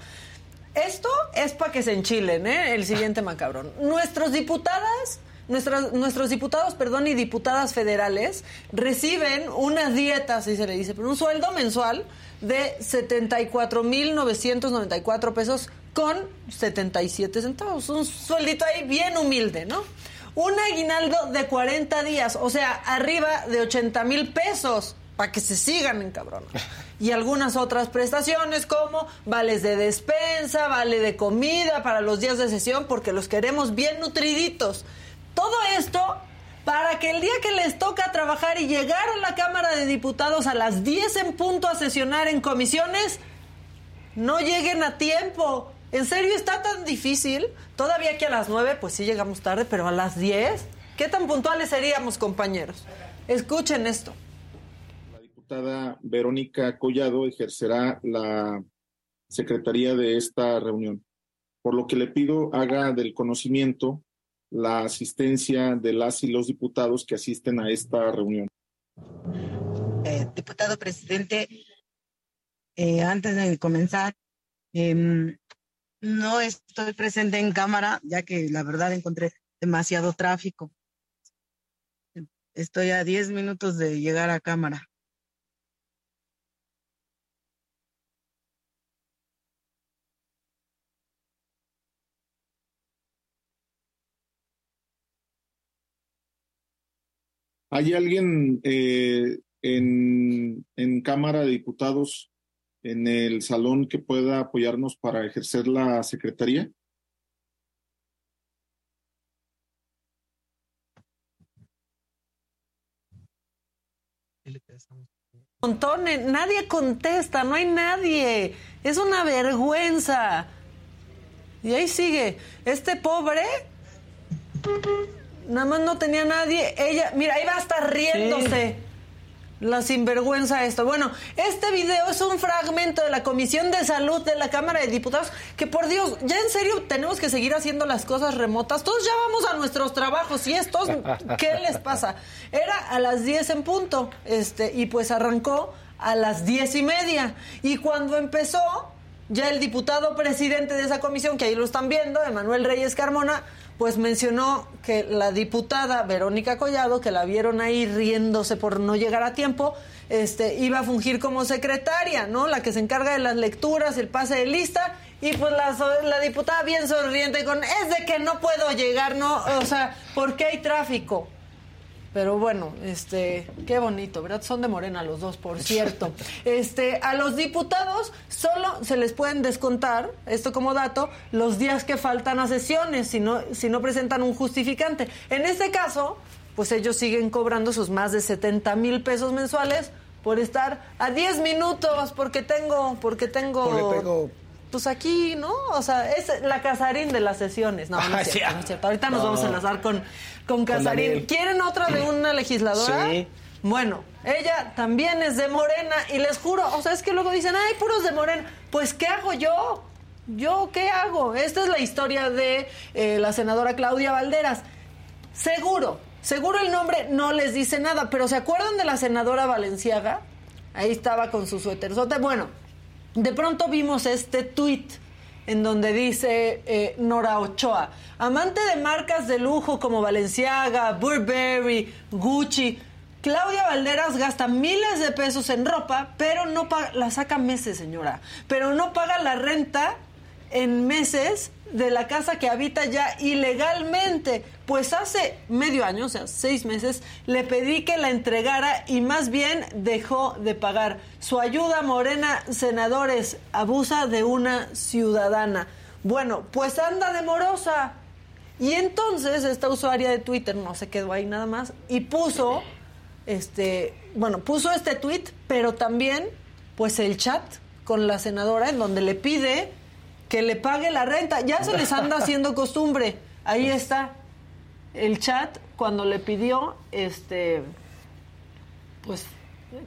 [SPEAKER 1] Esto es para que se enchilen, ¿eh? El siguiente macabrón. Nuestros diputadas, nuestras, nuestros diputados, perdón, y diputadas federales reciben una dieta, así se le dice, pero un sueldo mensual de 74.994 pesos con 77 centavos. Un sueldito ahí bien humilde, ¿no? Un aguinaldo de 40 días, o sea, arriba de 80 mil pesos, para que se sigan en cabrón. Y algunas otras prestaciones como vales de despensa, vale de comida para los días de sesión, porque los queremos bien nutriditos. Todo esto para que el día que les toca trabajar y llegar a la Cámara de Diputados a las 10 en punto a sesionar en comisiones, no lleguen a tiempo. ¿En serio está tan difícil? Todavía aquí a las 9, pues sí llegamos tarde, pero a las 10, ¿qué tan puntuales seríamos, compañeros? Escuchen esto.
[SPEAKER 11] La diputada Verónica Collado ejercerá la secretaría de esta reunión, por lo que le pido haga del conocimiento la asistencia de las y los diputados que asisten a esta reunión.
[SPEAKER 12] Eh, diputado presidente, eh, antes de comenzar, em, no estoy presente en cámara, ya que la verdad encontré demasiado tráfico. Estoy a 10 minutos de llegar a cámara.
[SPEAKER 11] ¿Hay alguien eh, en, en Cámara de Diputados en el salón que pueda apoyarnos para ejercer la secretaría?
[SPEAKER 1] Montones, nadie contesta, no hay nadie. Es una vergüenza. Y ahí sigue. Este pobre, nada más no tenía nadie. Ella, mira, ahí va a estar riéndose. La sinvergüenza esto. Bueno, este video es un fragmento de la Comisión de Salud de la Cámara de Diputados, que por Dios, ya en serio tenemos que seguir haciendo las cosas remotas. Todos ya vamos a nuestros trabajos y estos, ¿qué les pasa? Era a las 10 en punto, este, y pues arrancó a las diez y media. Y cuando empezó, ya el diputado presidente de esa comisión, que ahí lo están viendo, Emanuel Reyes Carmona, pues mencionó que la diputada Verónica Collado, que la vieron ahí riéndose por no llegar a tiempo, este, iba a fungir como secretaria, ¿no? La que se encarga de las lecturas, el pase de lista, y pues la, la diputada bien sonriente con, es de que no puedo llegar, ¿no? O sea, ¿por qué hay tráfico? Pero bueno, este, qué bonito, ¿verdad? Son de Morena los dos, por cierto. Este, a los diputados solo se les pueden descontar, esto como dato, los días que faltan a sesiones, si no, si no presentan un justificante. En este caso, pues ellos siguen cobrando sus más de 70 mil pesos mensuales por estar a 10 minutos, porque tengo, porque tengo. Pues aquí, ¿no? O sea, es la Casarín de las sesiones. No, no
[SPEAKER 2] Ah,
[SPEAKER 1] es
[SPEAKER 2] sí.
[SPEAKER 1] cierto, no es cierto. Ahorita nos
[SPEAKER 2] No.
[SPEAKER 1] vamos a enlazar con, con Casarín. ¿Quieren otra de una legisladora?
[SPEAKER 2] Sí.
[SPEAKER 1] Bueno, ella también es de Morena y les juro, o sea, es que luego dicen, ay, puros de Morena. Pues, ¿qué hago yo? ¿Yo qué hago? Esta es la historia de eh, la senadora Claudia Valderas. Seguro, seguro el nombre no les dice nada, pero ¿se acuerdan de la senadora Valenciaga? Ahí estaba con su suéterzote. Bueno, de pronto vimos este tuit en donde dice eh, Nora Ochoa, amante de marcas de lujo como Valenciaga, Burberry, Gucci, Claudia Valderas gasta miles de pesos en ropa, pero no paga, la saca meses, señora, pero no paga la renta en meses de la casa que habita ya ilegalmente. Pues hace medio año, o sea, seis meses, le pedí que la entregara y más bien dejó de pagar. Su ayuda, Morena, senadores, abusa de una ciudadana. Bueno, pues anda de morosa. Y entonces esta usuaria de Twitter no se quedó ahí nada más y puso, este, bueno, puso este tweet, pero también, pues el chat con la senadora en donde le pide que le pague la renta. Ya se les anda haciendo costumbre. Ahí está el chat cuando le pidió, este, pues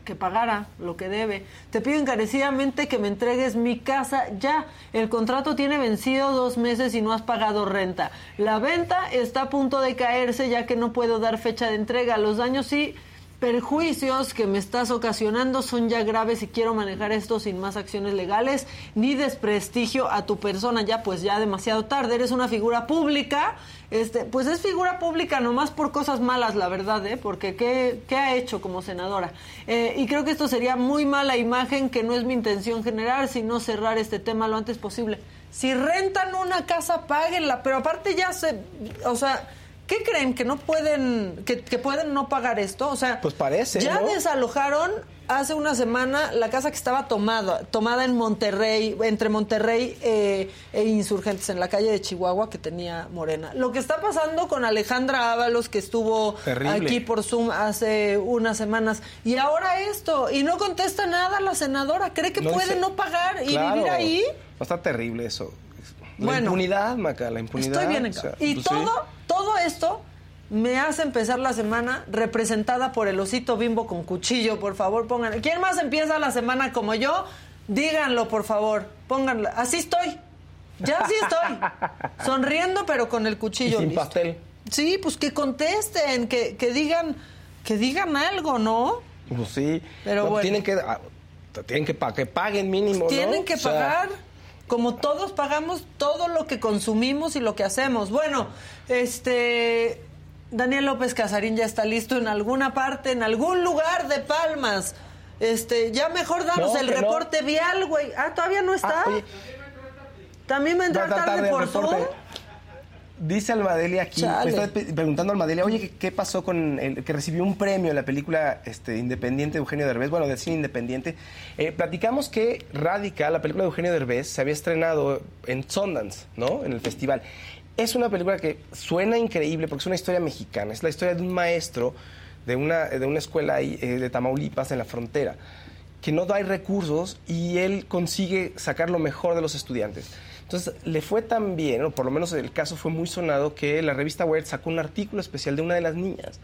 [SPEAKER 1] que pagara lo que debe. Te pido encarecidamente que me entregues mi casa ya. El contrato tiene vencido dos meses y no has pagado renta. La venta está a punto de caerse ya que no puedo dar fecha de entrega. Los daños sí perjuicios que me estás ocasionando son ya graves y quiero manejar esto sin más acciones legales ni desprestigio a tu persona. Ya, pues ya demasiado tarde, eres una figura pública. Este, pues es figura pública nomás por cosas malas, la verdad, ¿eh? Porque ¿qué, qué ha hecho como senadora? Eh, y creo que esto sería muy mala imagen, que no es mi intención generar, sino cerrar este tema lo antes posible. Si rentan una casa, páguenla, pero aparte ya se, o sea, ¿Qué creen? ¿Que no pueden, que, que pueden no pagar esto? O sea,
[SPEAKER 2] Pues parece,
[SPEAKER 1] ya
[SPEAKER 2] ¿no?
[SPEAKER 1] desalojaron hace una semana la casa que estaba tomada, tomada en Monterrey, entre Monterrey eh, e Insurgentes, en la calle de Chihuahua que tenía Morena. Lo que está pasando con Alejandra Ábalos, que estuvo
[SPEAKER 2] Terrible.
[SPEAKER 1] aquí por Zoom hace unas semanas, y ahora esto, y no contesta nada la senadora, cree que
[SPEAKER 2] No
[SPEAKER 1] puede
[SPEAKER 2] dice-
[SPEAKER 1] no pagar y
[SPEAKER 2] Claro.
[SPEAKER 1] vivir ahí.
[SPEAKER 2] No, está terrible eso. La
[SPEAKER 1] Bueno.
[SPEAKER 2] impunidad, Maca, la impunidad.
[SPEAKER 1] Estoy bien en
[SPEAKER 2] o sea,
[SPEAKER 1] Y
[SPEAKER 2] pues sí.
[SPEAKER 1] todo, todo esto me hace empezar la semana representada por el osito bimbo con cuchillo, por favor, pongan. ¿Quién más empieza la semana como yo? Díganlo, por favor. Pónganlo. Así estoy. Ya así estoy. Sonriendo, pero con el
[SPEAKER 2] Y
[SPEAKER 1] cuchillo.
[SPEAKER 2] sin
[SPEAKER 1] listo.
[SPEAKER 2] pastel.
[SPEAKER 1] Sí, pues que contesten, que, que digan, que digan algo, ¿no?
[SPEAKER 2] Pues sí.
[SPEAKER 1] Pero
[SPEAKER 2] No,
[SPEAKER 1] bueno.
[SPEAKER 2] Tienen que, ah, tienen que, pa- que paguen mínimo, ¿no?
[SPEAKER 1] Tienen que
[SPEAKER 2] O sea,
[SPEAKER 1] pagar, como todos pagamos todo lo que consumimos y lo que hacemos. Bueno, este Daniel López Casarín ya está listo en alguna parte, en algún lugar de Palmas. Este, ya mejor danos
[SPEAKER 2] No,
[SPEAKER 1] el
[SPEAKER 2] no.
[SPEAKER 1] reporte vial, güey. Ah, todavía no está.
[SPEAKER 2] Ah, oye.
[SPEAKER 1] También va a entrar tarde
[SPEAKER 2] de
[SPEAKER 1] por
[SPEAKER 2] reporte.
[SPEAKER 1] Zoom.
[SPEAKER 2] Dice Almadelia aquí,
[SPEAKER 1] Chale.
[SPEAKER 2] me está pe- preguntando Almadelia, oye, ¿qué, pasó con el que recibió un premio en la película este, independiente de Eugenio Derbez? Bueno, del cine independiente. Eh, platicamos que Radical, la película de Eugenio Derbez, se había estrenado en Sundance, ¿no? En el festival. Es una película que suena increíble porque es una historia mexicana. Es la historia de un maestro de una, de una escuela ahí, eh, de Tamaulipas, en la frontera, que no hay recursos y él consigue sacar lo mejor de los estudiantes. Entonces, le fue tan bien, o por lo menos el caso fue muy sonado, que la revista Wired sacó un artículo especial de una de las niñas.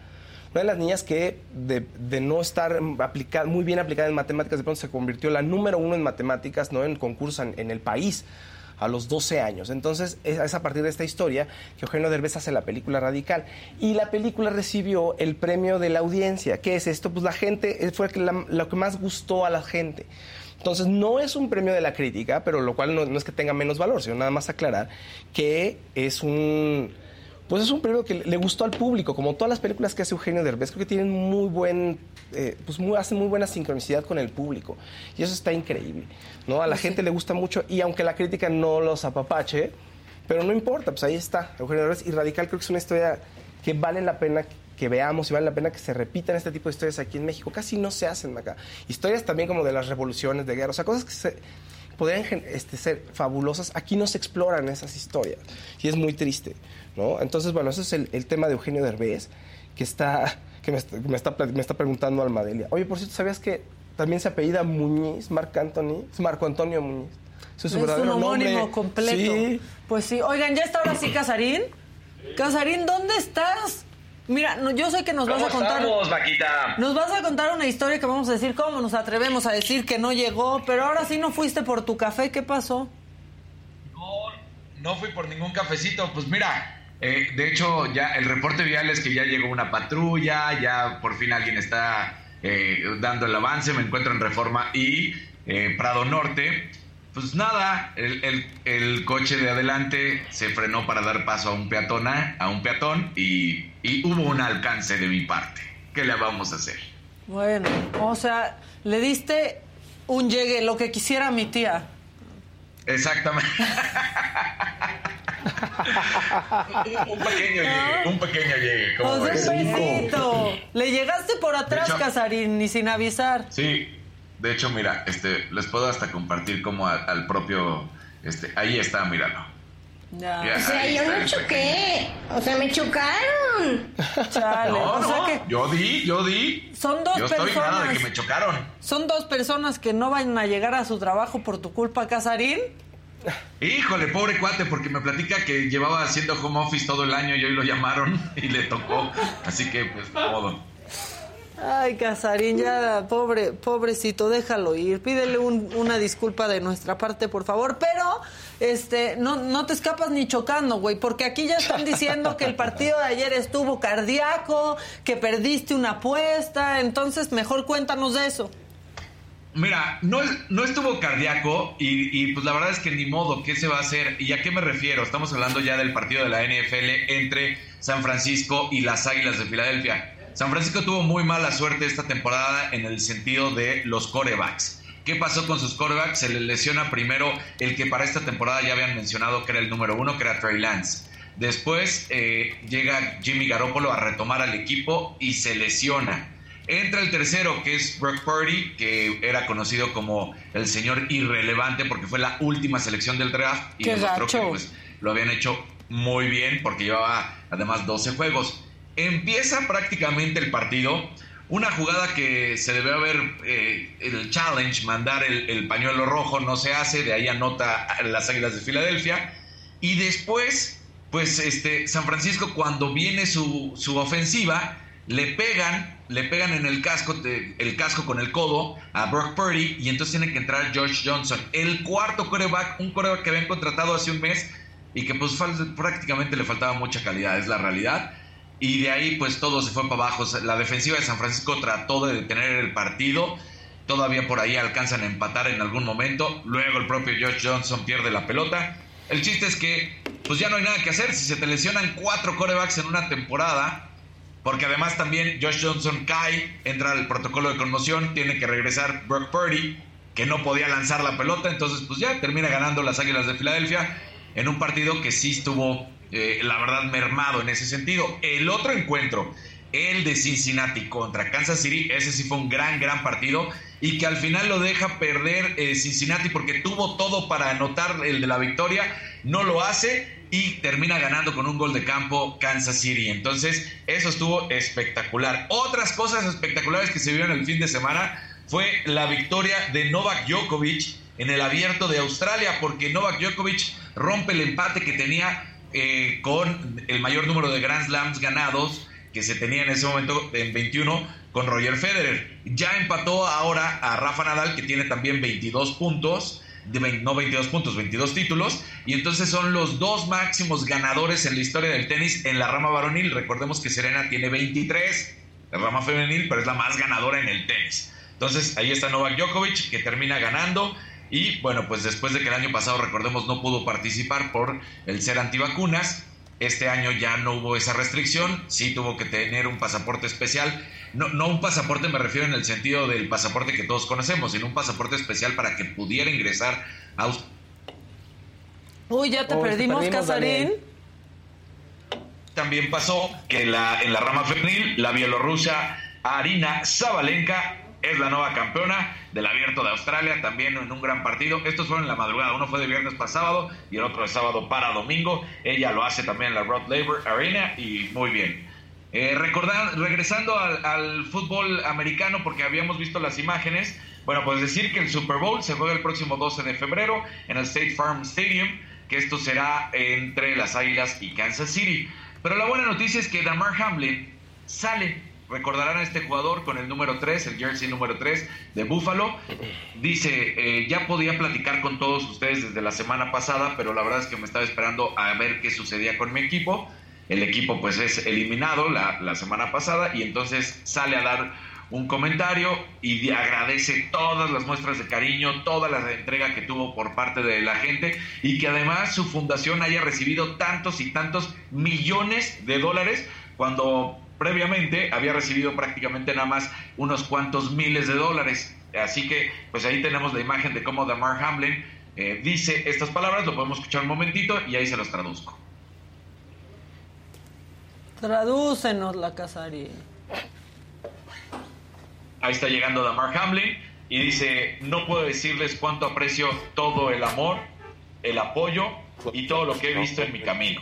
[SPEAKER 2] Una de las niñas que, de, no estar aplicada, muy bien aplicada en matemáticas, de pronto se convirtió la número uno en matemáticas, ¿no? En concurso en, el país a los 12 años. Entonces, es a partir de esta historia que Eugenio Derbez hace la película Radical. Y la película recibió el premio de la audiencia. ¿Qué es esto? Pues la gente, fue lo que más gustó a la gente. Entonces, no es un premio de la crítica, pero lo cual no, no es que tenga menos valor, sino nada más aclarar que es un... Pues es un premio que le gustó al público, como todas las películas que hace Eugenio Derbez, creo que tienen muy buen, eh, pues muy, hacen muy buena sincronicidad con el público. Y eso está increíble, ¿no? A la gente le gusta mucho y aunque la crítica no los apapache, pero no importa, pues ahí está, Eugenio Derbez. Y Radical creo que es una historia que vale la pena que veamos y vale la pena que se repitan este tipo de historias aquí en México. Casi no se hacen acá. Historias también como de las revoluciones, de guerra, o sea, cosas que se, podrían este, ser fabulosas. Aquí no se exploran esas historias y es muy triste, ¿no? Entonces, bueno, ese es el, el tema de Eugenio Derbez, que está, que me, está, me está me está preguntando Almadelia. Oye, por cierto, ¿sabías que también se apellida Muñiz, Marco Antonio? Es Marco Antonio Muñiz. Ese es
[SPEAKER 1] Es un homónimo
[SPEAKER 2] nombre.
[SPEAKER 1] completo.
[SPEAKER 2] Sí.
[SPEAKER 1] Pues sí. Oigan, ¿ya está ahora sí Casarín? Casarín, ¿dónde estás? Mira, no- yo sé que nos vas a contar.
[SPEAKER 13] estamos, Vaquita?
[SPEAKER 1] Nos vas a contar una historia que vamos a decir cómo nos atrevemos a decir que no llegó, pero ahora sí no fuiste por tu café, ¿qué pasó?
[SPEAKER 13] No fui por ningún cafecito. Pues mira, eh, de hecho, ya el reporte vial es que ya llegó una patrulla, ya por fin alguien está eh, dando el avance. Me encuentro en Reforma y eh, Prado Norte. Pues nada, el, el- el coche de adelante se frenó para dar paso a un peatona, a un peatón y, y hubo un alcance de mi parte. ¿Qué le vamos a hacer?
[SPEAKER 1] Bueno, o sea, le diste un llegue, lo que quisiera mi tía.
[SPEAKER 13] Exactamente. un pequeño llegue, un pequeño llegue. ¿cómo
[SPEAKER 1] O sea. Le llegaste por atrás,
[SPEAKER 13] hecho-
[SPEAKER 1] Casarín, ni sin avisar.
[SPEAKER 13] Sí, de hecho, mira, este, les puedo hasta compartir como a- al propio, este, ahí está, míralo.
[SPEAKER 1] Ya.
[SPEAKER 13] Ya,
[SPEAKER 5] O sea, yo no
[SPEAKER 13] está.
[SPEAKER 5] choqué. O sea, me chocaron.
[SPEAKER 1] Chale,
[SPEAKER 13] No,
[SPEAKER 1] o sea
[SPEAKER 13] no,
[SPEAKER 1] que
[SPEAKER 13] yo di, yo di.
[SPEAKER 1] son dos
[SPEAKER 13] yo estoy nada de que me chocaron.
[SPEAKER 1] Son dos personas que no van a llegar a su trabajo por tu culpa, Casarín.
[SPEAKER 13] Híjole, pobre cuate, porque me platica que llevaba haciendo home office todo el año y hoy lo llamaron y le tocó. Así que, pues, modo.
[SPEAKER 1] Ay, Casarín, ya, pobre, pobrecito, déjalo ir. Pídele un- una disculpa de nuestra parte, por favor. Pero este, no, no te escapas ni chocando, güey, porque aquí ya están diciendo que el partido de ayer estuvo cardíaco, que perdiste una apuesta, entonces mejor cuéntanos de eso.
[SPEAKER 13] Mira, no, no estuvo cardíaco y, y, pues la verdad es que ni modo, ¿qué se va a hacer? ¿Y a qué me refiero? Estamos hablando ya del partido de la NFL entre San Francisco y las Águilas de Filadelfia. San Francisco tuvo muy mala suerte esta temporada en el sentido de los corebacks. ¿Qué pasó con sus corebacks? Se le lesiona primero el que para esta temporada ya habían mencionado que era el número uno, que era Trey Lance. Después eh, llega Jimmy Garoppolo a retomar al equipo y se lesiona. Entra el tercero, que es Brock Purdy, que era conocido como el señor irrelevante porque fue la última selección del draft y
[SPEAKER 1] Qué
[SPEAKER 13] demostró que
[SPEAKER 1] gacho.
[SPEAKER 13] pues, lo habían hecho muy bien porque llevaba además 12 juegos. Empieza prácticamente el partido. Una jugada que se debe haber, eh, el challenge, mandar el, el pañuelo rojo, no se hace, de ahí anota las Águilas de Filadelfia. Y después, pues este, San Francisco cuando viene su, su ofensiva, le pegan, le pegan en el casco, el casco con el codo a Brock Purdy y entonces tiene que entrar George Johnson, el cuarto coreback, un coreback que habían contratado hace un mes y que pues prácticamente le faltaba mucha calidad, es la realidad. Y de ahí pues todo se fue para abajo. La defensiva de San Francisco trató de detener el partido. Todavía por ahí alcanzan a empatar en algún momento. Luego el propio George Johnson pierde la pelota. El chiste es que pues ya no hay nada que hacer. Si se te lesionan cuatro corebacks en una temporada, porque además también Josh Johnson cae, entra al protocolo de conmoción, tiene que regresar Brock Purdy, que no podía lanzar la pelota, entonces pues ya termina ganando las Águilas de Filadelfia en un partido que sí estuvo, eh, la verdad, mermado en ese sentido. El otro encuentro, el de Cincinnati contra Kansas City, ese sí fue un gran, gran partido y que al final lo deja perder eh, Cincinnati porque tuvo todo para anotar el de la victoria, no lo hace y termina ganando con un gol de campo Kansas City. Entonces, eso estuvo espectacular. Otras cosas espectaculares que se vieron el fin de semana fue la victoria de Novak Djokovic en el abierto de Australia, porque Novak Djokovic rompe el empate que tenía eh, con el mayor número de Grand Slams ganados que se tenía en ese momento en 21 con Roger Federer. Ya empató ahora a Rafa Nadal, que tiene también 22 puntos, de vein- no 22 puntos, 22 títulos, y entonces son los dos máximos ganadores en la historia del tenis en la rama varonil. Recordemos que Serena tiene 23, la rama femenil, pero es la más ganadora en el tenis. Entonces ahí está Novak Djokovic, que termina ganando. Y bueno, pues después de que el año pasado, recordemos, no pudo participar por el ser antivacunas, este año ya no hubo esa restricción, sí tuvo que tener un pasaporte especial. No, no un pasaporte me refiero en el sentido del pasaporte que todos conocemos, sino un pasaporte especial para que pudiera ingresar a
[SPEAKER 1] Uy, ya te
[SPEAKER 2] Uy, te
[SPEAKER 1] perdimos, Casarín.
[SPEAKER 13] También pasó que la, en la rama femenil, la bielorrusa Arina Zabalenka es la nueva campeona del Abierto de Australia, también en un gran partido. Estos fueron en la madrugada, uno fue de viernes para sábado y el otro de sábado para domingo. Ella lo hace también en la Rod Laver Arena y muy bien. Eh, regresando al, al fútbol americano, porque habíamos visto las imágenes, bueno, pues decir que el Super Bowl se juega el próximo 12 de febrero en el State Farm Stadium, que esto será entre las Águilas y Kansas City. Pero la buena noticia es que Damar Hamlin sale. Recordarán a este jugador con el número 3, el jersey número 3 de Buffalo. Dice, eh, ya podía platicar con todos ustedes desde la semana pasada, pero la verdad es que me estaba esperando a ver qué sucedía con mi equipo. El equipo pues es eliminado la, la semana pasada y entonces sale a dar un comentario y agradece todas las muestras de cariño, toda la entrega que tuvo por parte de la gente y que además su fundación haya recibido tantos y tantos millones de dólares cuando previamente había recibido prácticamente nada más unos cuantos miles de dólares. Así que pues ahí tenemos la imagen de cómo Damar Hamlin eh, dice estas palabras, lo podemos escuchar un momentito y ahí se los traduzco.
[SPEAKER 1] Tradúcenos la Casarín.
[SPEAKER 13] Ahí está llegando Damar Hamlin y dice, no puedo decirles cuánto aprecio todo el amor, el apoyo y todo lo que he visto en mi camino.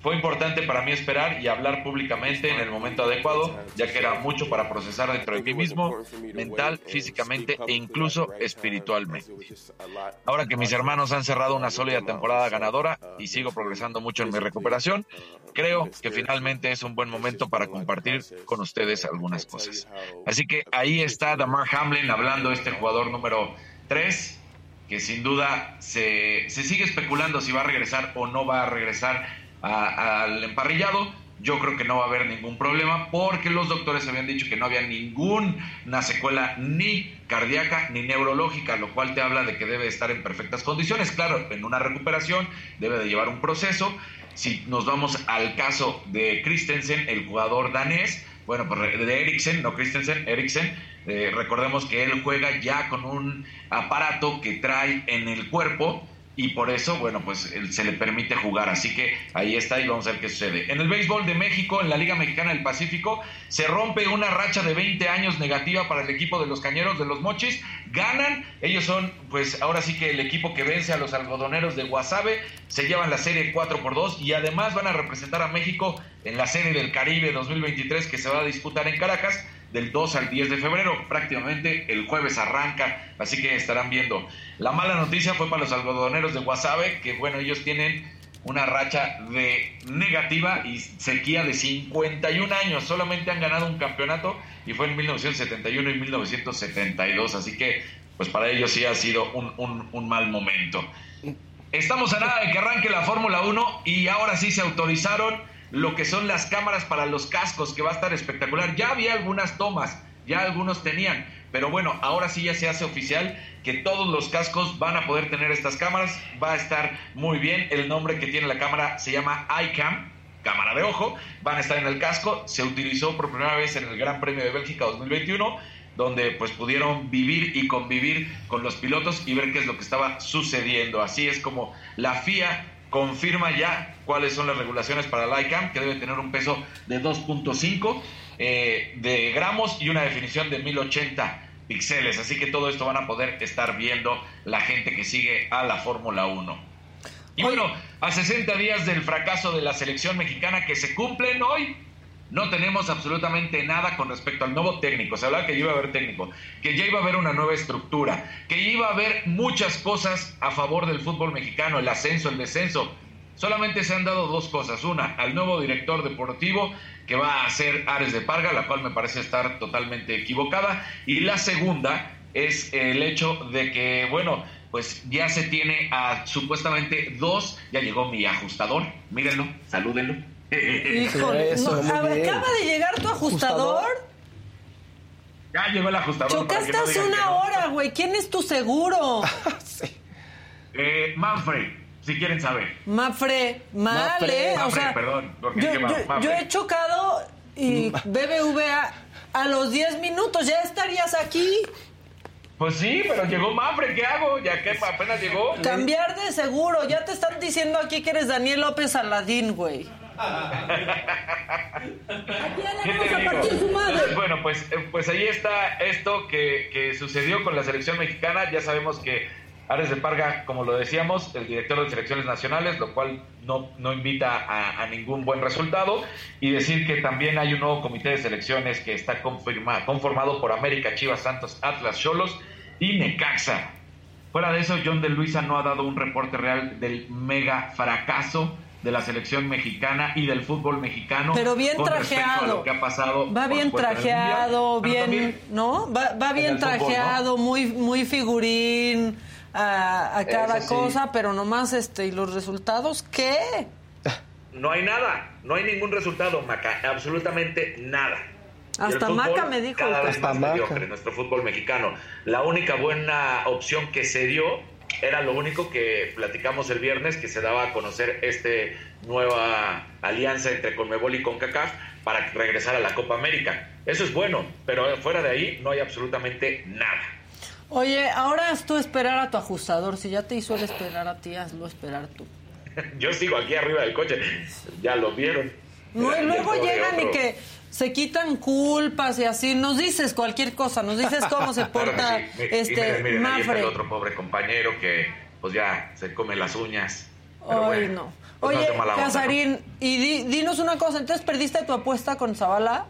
[SPEAKER 13] Fue importante para mí esperar y hablar públicamente en el momento adecuado, ya que era mucho para procesar dentro de mí mismo, mental, físicamente e incluso espiritualmente. Ahora que mis hermanos han cerrado una sólida temporada ganadora y sigo progresando mucho en mi recuperación, creo que finalmente es un buen momento para compartir con ustedes algunas cosas. Así que ahí está Damar Hamlin hablando, este jugador número 3, que sin duda se, se sigue especulando si va a regresar o no va a regresar al emparrillado. Yo creo que no va a haber ningún problema porque los doctores habían dicho que no había ninguna secuela ni cardíaca ni neurológica, lo cual te habla de que debe estar en perfectas condiciones. Claro, en una recuperación debe de llevar un proceso. Si nos vamos al caso de Christensen, el jugador danés, bueno, pues de Eriksen, no Christensen, Eriksen, eh, recordemos que él juega ya con un aparato que trae en el cuerpo y por eso, bueno, pues se le permite jugar. Así que ahí está y vamos a ver qué sucede. En el béisbol de México, en la Liga Mexicana del Pacífico, se rompe una racha de 20 años negativa para el equipo de los Cañeros de los Mochis. Ganan, ellos son, pues ahora sí que el equipo que vence a los algodoneros de Guasave, se llevan la serie 4 por 2 y además van a representar a México en la serie del Caribe 2023 que se va a disputar en Caracas del 2 al 10 de febrero. Prácticamente el jueves arranca, así que estarán viendo. La mala noticia fue para los algodoneros de Guasave, que bueno, ellos tienen una racha de negativa y sequía de 51 años. Solamente han ganado un campeonato y fue en 1971 y 1972, así que pues para ellos sí ha sido un, un- un mal momento. Estamos a nada de que arranque la Fórmula 1 y ahora sí se autorizaron lo que son las cámaras para los cascos, que va a estar espectacular. Ya había algunas tomas, ya algunos tenían, pero bueno, ahora sí ya se hace oficial que todos los cascos van a poder tener estas cámaras. Va a estar muy bien. El nombre que tiene la cámara se llama iCam, cámara de ojo. Van a estar en el casco. Se utilizó por primera vez en el Gran Premio de Bélgica 2021 donde pues pudieron vivir y convivir con los pilotos y ver qué es lo que estaba sucediendo. Así es como la FIA confirma ya cuáles son las regulaciones para el ICAM, que debe tener un peso de 2.5 eh, de gramos y una definición de 1080 píxeles. Así que todo esto van a poder estar viendo la gente que sigue a la Fórmula 1. Y bueno, a 60 días del fracaso de la selección mexicana que se cumplen hoy, no tenemos absolutamente nada con respecto al nuevo técnico. Se hablaba que iba a haber técnico, que ya iba a haber una nueva estructura, que iba a haber muchas cosas a favor del fútbol mexicano, el ascenso, el descenso. Solamente se han dado dos cosas. Una, al nuevo director deportivo, que va a ser Ares de Parga, la cual me parece estar totalmente equivocada. Y la segunda es el hecho de que, bueno, pues ya se tiene a supuestamente dos. Ya llegó mi ajustador. Mírenlo, salúdenlo.
[SPEAKER 1] Híjole, no, acaba de llegar tu ajustador.
[SPEAKER 13] Ya llegó el ajustador.
[SPEAKER 1] Chocaste hace una
[SPEAKER 13] no.
[SPEAKER 1] hora, güey. ¿Quién es tu seguro?
[SPEAKER 13] Eh, Manfred, si quieren saber.
[SPEAKER 1] Mafre, mal, ¿eh? O
[SPEAKER 13] Manfred,
[SPEAKER 1] sea,
[SPEAKER 13] perdón, porque
[SPEAKER 1] yo,
[SPEAKER 13] Manfred.
[SPEAKER 1] yo he chocado y BBVA a los 10 minutos ya estarías aquí.
[SPEAKER 13] Pues sí, pero llegó Manfred, ¿qué hago? Ya que apenas llegó.
[SPEAKER 1] Cambiar de seguro. Ya te están diciendo aquí que eres Daniel López Aladín, güey.
[SPEAKER 13] ¿Qué te digo? Bueno, pues, eh, pues ahí está esto que, que sucedió con la selección mexicana. Ya sabemos que Ares de Parga, como lo decíamos, el director de selecciones nacionales, lo cual no, no invita a, a ningún buen resultado. Y decir que también hay un nuevo comité de selecciones que está confirma- conformado por América, Chivas, Santos, Atlas, Cholos y Necaxa. Fuera de eso, John de Luisa no ha dado un reporte real del mega fracaso de la selección mexicana y del fútbol mexicano.
[SPEAKER 1] Pero bien
[SPEAKER 13] con respecto a
[SPEAKER 1] trajeado.
[SPEAKER 13] lo que ha pasado.
[SPEAKER 1] Va bien trajeado, bien, ¿no? Va, va
[SPEAKER 13] en
[SPEAKER 1] bien
[SPEAKER 13] fútbol,
[SPEAKER 1] trajeado, muy, muy figurín a, a cada
[SPEAKER 13] sí.
[SPEAKER 1] cosa, pero nomás este, ¿y los resultados qué?
[SPEAKER 13] No hay nada, no hay ningún resultado, Maca, absolutamente nada.
[SPEAKER 1] Hasta
[SPEAKER 13] fútbol
[SPEAKER 1] Maca me dijo.
[SPEAKER 13] Cada vez
[SPEAKER 1] Hasta
[SPEAKER 13] más
[SPEAKER 1] Maca.
[SPEAKER 13] mediocre, nuestro fútbol mexicano. La única buena opción que se dio era lo único que platicamos el viernes, que se daba a conocer este nueva alianza entre Conmebol y CONCACAF para regresar a la Copa América. Eso es bueno, pero fuera de ahí no hay absolutamente nada.
[SPEAKER 1] Oye, ahora es tú esperar a tu ajustador. Si ya te hizo el esperar a ti, hazlo esperar tú.
[SPEAKER 13] Yo sigo aquí arriba del coche, ya lo vieron.
[SPEAKER 1] No, luego llegan y que se quitan culpas y así. Nos dices cualquier cosa, nos dices cómo se
[SPEAKER 13] Claro
[SPEAKER 1] porta
[SPEAKER 13] sí.
[SPEAKER 1] Este
[SPEAKER 13] miren, miren, ahí está
[SPEAKER 1] Mafre.
[SPEAKER 13] el otro pobre compañero que pues ya se come las uñas. Pero
[SPEAKER 1] Ay,
[SPEAKER 13] bueno,
[SPEAKER 1] no.
[SPEAKER 13] pues no
[SPEAKER 1] Oye,
[SPEAKER 13] onda,
[SPEAKER 1] Casarín, y di- dinos una cosa, entonces perdiste tu apuesta con Zavala.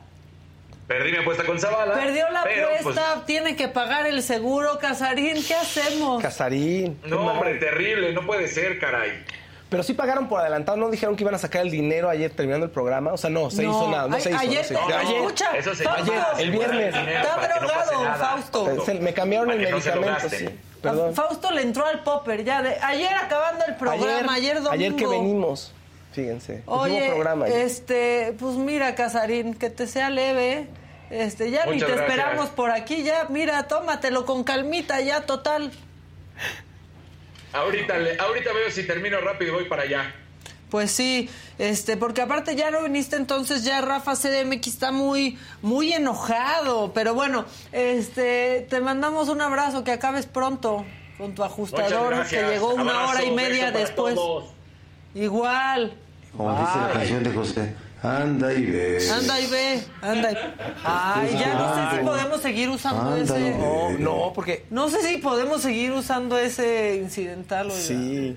[SPEAKER 13] Perdí mi apuesta con Zavala.
[SPEAKER 1] Perdió la
[SPEAKER 13] pero, pues,
[SPEAKER 1] apuesta, tiene que pagar el seguro, Casarín, ¿qué hacemos?
[SPEAKER 2] Casarín.
[SPEAKER 13] no, hombre, terrible, no puede ser, caray.
[SPEAKER 2] Pero sí pagaron por adelantado, ¿no dijeron que iban a sacar el dinero ayer terminando el programa? O sea, no, se
[SPEAKER 1] No,
[SPEAKER 2] hizo nada, no
[SPEAKER 1] ay-
[SPEAKER 2] se hizo.
[SPEAKER 1] ayer
[SPEAKER 2] no
[SPEAKER 1] no,
[SPEAKER 2] ayer,
[SPEAKER 1] escucha,
[SPEAKER 13] Eso se
[SPEAKER 2] ayer, el viernes.
[SPEAKER 1] Está drogado, Fausto.
[SPEAKER 2] Se- me cambiaron
[SPEAKER 13] Para
[SPEAKER 2] el medicamento, sí. Perdón.
[SPEAKER 1] Fausto le entró al popper ya de ayer acabando el programa, ayer, domingo.
[SPEAKER 2] Ayer que venimos, fíjense.
[SPEAKER 1] Oye,
[SPEAKER 2] programa. ayer.
[SPEAKER 1] este, pues mira, Casarín, que te sea leve. Este, ya ni te
[SPEAKER 13] gracias.
[SPEAKER 1] esperamos por aquí, ya, mira, tómatelo con calmita, ya, total.
[SPEAKER 13] Ahorita, le- ahorita veo si termino rápido y voy para allá.
[SPEAKER 1] Pues sí, este, porque aparte ya no viniste, entonces ya Rafa CDMX está muy, muy enojado. Pero bueno, este, te mandamos un abrazo, que acabes pronto con tu ajustador, que llegó una
[SPEAKER 13] Abrazo,
[SPEAKER 1] hora y media después.
[SPEAKER 13] todos.
[SPEAKER 1] Igual.
[SPEAKER 14] Como dice la canción de José, anda y ve.
[SPEAKER 1] Anda y ve, anda y... Ay, ya no sé si podemos seguir usando
[SPEAKER 14] Anda
[SPEAKER 1] ese...
[SPEAKER 2] No, no, porque
[SPEAKER 1] No sé si podemos seguir usando ese incidental. oiga.
[SPEAKER 2] sí.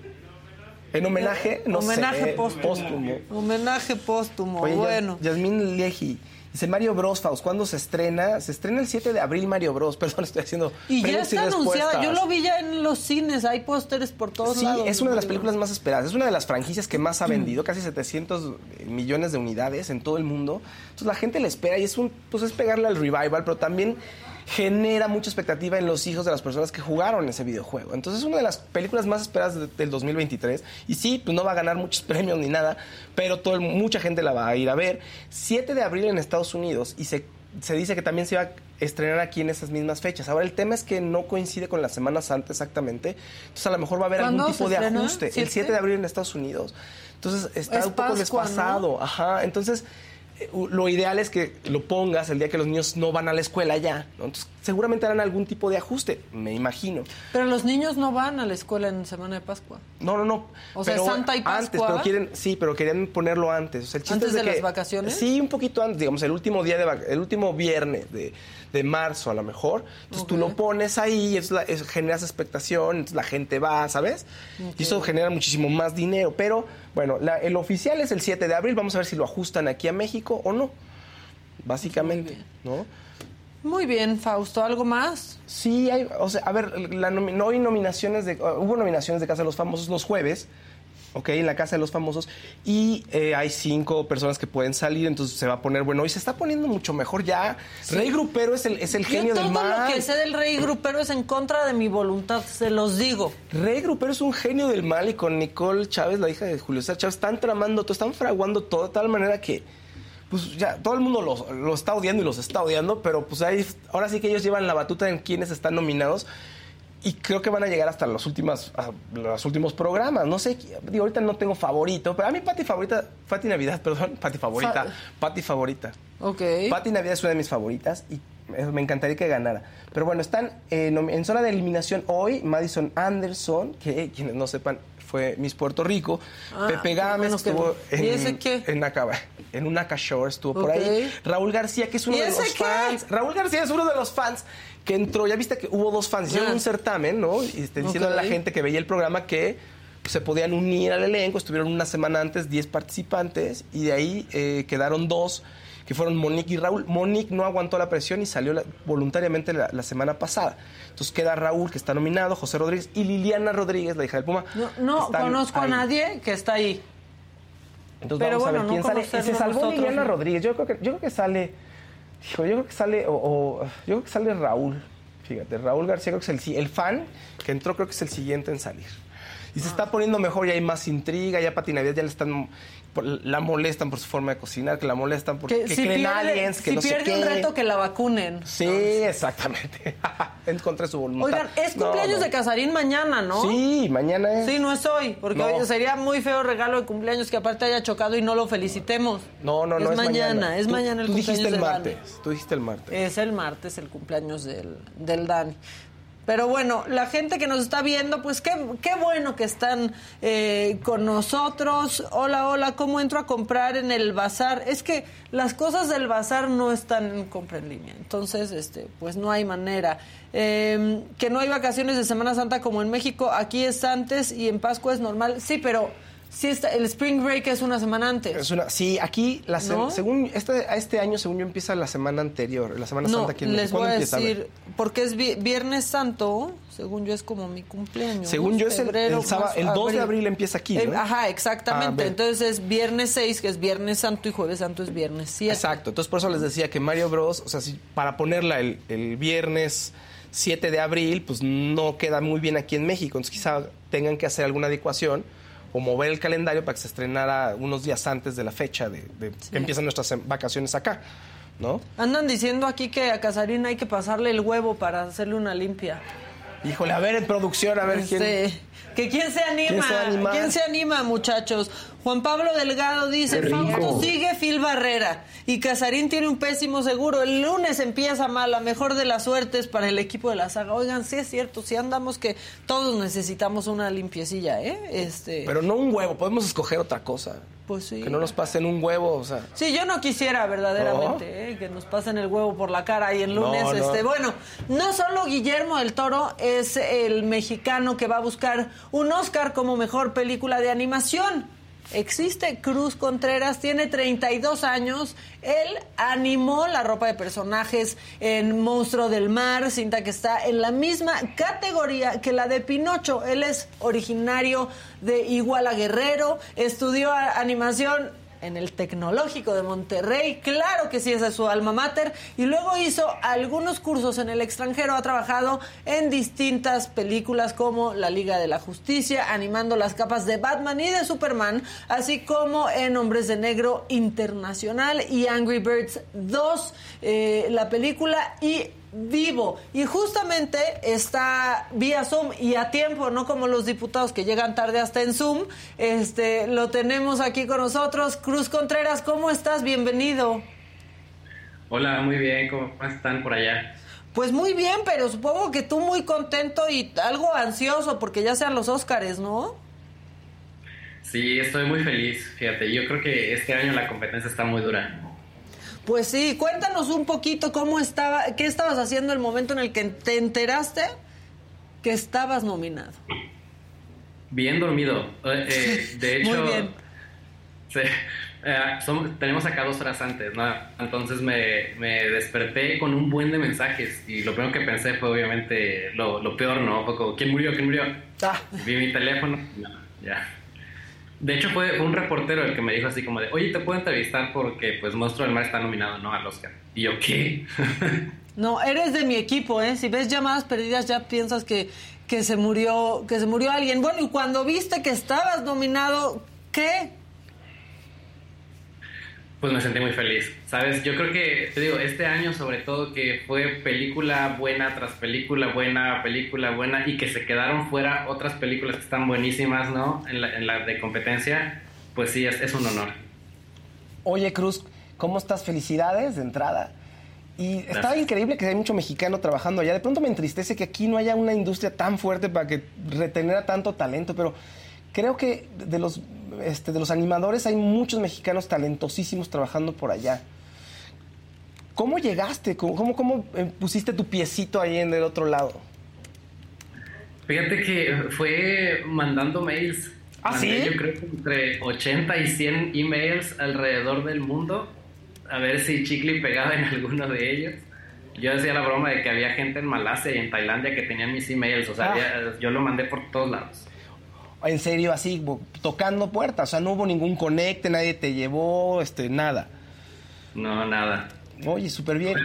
[SPEAKER 2] En homenaje, no
[SPEAKER 1] Homenaje
[SPEAKER 2] sé,
[SPEAKER 1] póstumo.
[SPEAKER 2] póstumo.
[SPEAKER 1] Homenaje póstumo,
[SPEAKER 2] Oye,
[SPEAKER 1] bueno.
[SPEAKER 2] Yas- Yasmín Leji. Dice Mario Bros. Faust, ¿cuándo se estrena? Se estrena el 7 de abril Mario Bros. Perdón, estoy haciendo
[SPEAKER 1] Y ya está anunciada, yo lo vi ya en los cines, hay pósteres por todos
[SPEAKER 2] Sí,
[SPEAKER 1] lados.
[SPEAKER 2] es una de las películas más esperadas. Es una de las franquicias que más ha vendido, casi 700 millones de unidades en todo el mundo. Entonces la gente le espera y es un, pues es pegarle al revival, pero también genera mucha expectativa en los hijos de las personas que jugaron ese videojuego. Entonces es una de las películas más esperadas de- del 2023. Y sí, pues no va a ganar muchos premios ni nada, pero todo mucha gente la va a ir a ver. 7 de abril en Estados Unidos y se, se dice que también se va a estrenar aquí en esas mismas fechas. Ahora el tema es que no coincide con la Semana Santa exactamente. Entonces a lo mejor va a haber algún
[SPEAKER 1] ¿Cuándo
[SPEAKER 2] tipo de ajuste. El
[SPEAKER 1] ¿Siete?
[SPEAKER 2] 7 de abril en Estados Unidos. Entonces está
[SPEAKER 1] Es
[SPEAKER 2] un poco
[SPEAKER 1] Pascua,
[SPEAKER 2] desfasado. Ajá. Entonces, lo ideal es que lo pongas el día que los niños no van a la escuela ya. ¿no? Entonces, seguramente harán algún tipo de ajuste, me imagino.
[SPEAKER 1] Pero los niños no van a la escuela en Semana de Pascua.
[SPEAKER 2] No, no, no.
[SPEAKER 1] O sea, Santa y
[SPEAKER 2] Antes,
[SPEAKER 1] Pascua.
[SPEAKER 2] pero quieren, sí, pero querían ponerlo antes. O sea, el chiste
[SPEAKER 1] ¿Antes
[SPEAKER 2] es de,
[SPEAKER 1] de las vacaciones?
[SPEAKER 2] Sí, un poquito antes, digamos, el último día de el último viernes de, de marzo a lo mejor. Entonces tú lo pones ahí y eso, la- eso generas expectación, entonces la gente va, ¿sabes? Y eso genera muchísimo más dinero. Pero bueno, la- el oficial es el 7 de abril. Vamos a ver si lo ajustan aquí a México o no. Básicamente, ¿no?
[SPEAKER 1] Muy bien, Fausto, ¿algo más?
[SPEAKER 2] Sí, hay, o sea, a ver, la nomi- no hay nominaciones de, uh, hubo nominaciones de Casa de los Famosos los jueves, ok, en la Casa de los Famosos, y eh, hay cinco personas que pueden salir, entonces se va a poner bueno, y se está poniendo mucho mejor ya. Rey Grupero es el, es el genio
[SPEAKER 1] todo
[SPEAKER 2] del mal.
[SPEAKER 1] lo que sé del rey grupero es en contra de mi voluntad, se los digo.
[SPEAKER 2] Rey Grupero es un genio del mal y con Nicole Chávez, la hija de Julio César Chávez, están tramando todo, están fraguando todo de tal manera que pues ya todo el mundo los, lo está odiando y los está odiando, pero pues ahí, ahora sí que ellos llevan la batuta en quienes están nominados y creo que van a llegar hasta los últimos, a los últimos programas. No sé, digo, ahorita no tengo favorito, pero a mí Pati favorita, Pati Navidad, perdón, Pati favorita,
[SPEAKER 1] Fa-
[SPEAKER 2] Pati favorita.
[SPEAKER 1] Ok.
[SPEAKER 2] Pati Navidad es una de mis favoritas y me encantaría que ganara. Pero bueno, están eh, en zona de eliminación hoy Madison Anderson, que quienes no sepan fue Miss Puerto Rico.
[SPEAKER 1] Ah,
[SPEAKER 2] Pepe Gámez
[SPEAKER 1] bueno
[SPEAKER 2] estuvo en,
[SPEAKER 1] ¿Y ese qué?
[SPEAKER 2] en Acaba, en Naka Shore estuvo por ahí. Raúl García, que es uno
[SPEAKER 1] ¿Y
[SPEAKER 2] de los
[SPEAKER 1] qué?
[SPEAKER 2] fans. Raúl García es uno de los fans que entró. Ya viste que hubo dos fans. Hicieron
[SPEAKER 1] Ah.
[SPEAKER 2] un certamen, ¿no? Y este, diciendo a la gente que veía el programa que se podían unir al elenco. Estuvieron una semana antes 10 participantes y de ahí eh, quedaron dos que fueron Monique y Raúl. Monique no aguantó la presión y salió la- voluntariamente la, la semana pasada. Entonces queda Raúl, que está nominado, José Rodríguez y Liliana Rodríguez, la hija del Puma.
[SPEAKER 1] No, conozco a nadie que está ahí.
[SPEAKER 2] Entonces
[SPEAKER 1] Pero
[SPEAKER 2] vamos
[SPEAKER 1] bueno,
[SPEAKER 2] a ver
[SPEAKER 1] no
[SPEAKER 2] quién sale. Y se salvó Liliana. Rodríguez. Yo creo que, yo creo que sale. Hijo, yo creo que sale. O, yo creo que sale Raúl. Fíjate, Raúl García creo que es el, el fan que entró, creo que es el siguiente en salir. Y se está poniendo mejor, ya hay más intriga, ya Pati Navidad ya le están, por- la molestan por su forma de cocinar, que la molestan porque
[SPEAKER 1] Que
[SPEAKER 2] que
[SPEAKER 1] si
[SPEAKER 2] creen
[SPEAKER 1] pierde,
[SPEAKER 2] aliens, que
[SPEAKER 1] si
[SPEAKER 2] no sé
[SPEAKER 1] pierde
[SPEAKER 2] qué.
[SPEAKER 1] un reto, que la vacunen.
[SPEAKER 2] Sí, exactamente. en contra de su voluntad.
[SPEAKER 1] Oigan, es cumpleaños
[SPEAKER 2] no.
[SPEAKER 1] de Casarín mañana, ¿no?
[SPEAKER 2] Sí, mañana es.
[SPEAKER 1] Sí, no es hoy, porque hoy sería muy feo regalo de cumpleaños que aparte haya chocado y no lo felicitemos.
[SPEAKER 2] No, no, no
[SPEAKER 1] es
[SPEAKER 2] es
[SPEAKER 1] mañana, es
[SPEAKER 2] Tú-
[SPEAKER 1] mañana el
[SPEAKER 2] Tú dijiste el
[SPEAKER 1] cumpleaños de Dani.
[SPEAKER 2] martes. Tú dijiste el martes.
[SPEAKER 1] Es el martes el cumpleaños del, del Dani. Pero bueno, la gente que nos está viendo, pues qué, qué bueno que están eh, con nosotros. Hola, hola, ¿cómo entro a comprar en el bazar? Es que las cosas del bazar no están en compra en línea. Entonces, este, pues no hay manera. Eh, que no hay vacaciones de Semana Santa como en México, aquí es antes y en Pascua es normal. Sí, pero Sí, está, el Spring Break es una semana antes.
[SPEAKER 2] Es una, sí, aquí, la se-
[SPEAKER 1] ¿No?
[SPEAKER 2] según este, a este año, según yo, empieza la semana anterior, la Semana
[SPEAKER 1] no,
[SPEAKER 2] Santa aquí en
[SPEAKER 1] les voy a decir, porque es vi- Viernes Santo, según yo es como mi cumpleaños.
[SPEAKER 2] Según yo es el- el sábado-
[SPEAKER 1] marzo,
[SPEAKER 2] el 2 de abril empieza aquí,
[SPEAKER 1] Eh,
[SPEAKER 2] ¿no?
[SPEAKER 1] Ajá,
[SPEAKER 2] Ah,
[SPEAKER 1] exactamente.
[SPEAKER 2] ve.
[SPEAKER 1] Entonces es Viernes 6, que es Viernes Santo, y Jueves Santo es Viernes 7.
[SPEAKER 2] Exacto, entonces por eso les decía que Mario Bros, o sea, si para ponerla el, el viernes 7 de abril, pues no queda muy bien aquí en México, entonces quizá tengan que hacer alguna adecuación o mover el calendario para que se estrenara unos días antes de la fecha de, de que empiezan nuestras em- vacaciones acá, ¿no?
[SPEAKER 1] Andan diciendo aquí que a Casarín hay que pasarle el huevo para hacerle una limpia.
[SPEAKER 2] Híjole, a ver en producción, a ver quién...
[SPEAKER 1] Este, que quién se anima,
[SPEAKER 2] ¿Quién se anima?
[SPEAKER 1] ¿Quién se anima, muchachos? Juan Pablo Delgado dice. Fausto sigue Phil Barrera y Casarín tiene un pésimo seguro. El lunes empieza mal, la mejor de las suertes para el equipo de la saga. Oigan, sí es cierto, sí andamos que todos necesitamos una limpiecilla, ¿eh? Este,
[SPEAKER 2] Pero no un huevo, podemos escoger otra cosa.
[SPEAKER 1] Pues sí.
[SPEAKER 2] Que no nos pasen un huevo, o sea...
[SPEAKER 1] Sí, yo no quisiera verdaderamente ¿eh? que nos pasen el huevo por la cara y el
[SPEAKER 2] No,
[SPEAKER 1] lunes,
[SPEAKER 2] no.
[SPEAKER 1] este, bueno, no solo Guillermo del Toro es el mexicano que va a buscar un Oscar como mejor película de animación. Existe Cruz Contreras, tiene 32 años. Él animó la ropa de personajes en Monstruo del Mar, cinta que está en la misma categoría que la de Pinocho. Él es originario de Iguala Guerrero, estudió animación en el Tecnológico de Monterrey, claro que sí, esa es su alma mater, y luego hizo algunos cursos en el extranjero, ha trabajado en distintas películas como La Liga de la Justicia, animando las capas de Batman y de Superman, así como en Hombres de Negro Internacional y Angry Birds 2, eh, la película, y vivo y justamente está vía Zoom y a tiempo, no como los diputados que llegan tarde hasta en Zoom. Este, lo tenemos aquí con nosotros. Cruz Contreras, ¿cómo estás? Bienvenido.
[SPEAKER 15] Hola, muy bien, ¿cómo están por allá?
[SPEAKER 1] Pues muy bien, pero supongo que tú muy contento y algo ansioso porque ya sean los Óscares, ¿no?
[SPEAKER 15] Sí, estoy muy feliz, fíjate, yo creo que este año la competencia está muy dura.
[SPEAKER 1] Pues sí, cuéntanos un poquito cómo estaba, qué estabas haciendo el momento en el que te enteraste que estabas nominado.
[SPEAKER 15] Bien dormido, eh, eh, de hecho...
[SPEAKER 1] Muy bien.
[SPEAKER 15] sí, eh, tenemos acá dos horas antes, ¿no? Entonces me, me desperté con un buen de mensajes y lo primero que pensé fue obviamente lo, lo peor, ¿no? Fue como, ¿quién murió? ¿quién murió? Vi mi teléfono, no, ya. De hecho fue, un reportero el que me dijo así como de, oye, te puedo entrevistar porque pues Monstruo del Mar está nominado, ¿no? Al Oscar. Y yo, ¿qué?
[SPEAKER 1] No, eres de mi equipo, ¿eh? Si ves llamadas perdidas ya piensas que, que se murió, que se murió alguien. Bueno, y cuando viste que estabas nominado, ¿qué?
[SPEAKER 15] Pues me sentí muy feliz, ¿sabes? Yo creo que, te digo, este año sobre todo que fue película buena tras película buena, película buena y que se quedaron fuera otras películas que están buenísimas, ¿no? En la, en la de competencia, pues sí, es, es un honor.
[SPEAKER 2] Oye, Cruz, ¿cómo estás? Felicidades de entrada. Y estaba
[SPEAKER 15] Gracias.
[SPEAKER 2] increíble que hay mucho mexicano trabajando allá. De pronto me entristece que aquí no haya una industria tan fuerte para que retener a tanto talento, pero creo que de los, este, de los animadores hay muchos mexicanos talentosísimos trabajando por allá. ¿Cómo llegaste? ¿Cómo, cómo, cómo, eh, pusiste tu piecito ahí en el otro lado?
[SPEAKER 15] Fíjate que fue mandando mails.
[SPEAKER 2] ¿Ah,
[SPEAKER 15] Mandé,
[SPEAKER 2] sí?
[SPEAKER 15] Yo creo que entre 80 y 100 emails alrededor del mundo a ver si chicle pegaba en alguno de ellos. Yo decía la broma de que había gente en Malasia y en Tailandia que tenían mis emails, o sea,
[SPEAKER 2] Ah.
[SPEAKER 15] yo lo mandé por todos lados.
[SPEAKER 2] En serio, así, tocando puertas. O sea, no hubo ningún conecte, nadie te llevó, este, nada.
[SPEAKER 15] No, nada.
[SPEAKER 2] Oye, súper bien.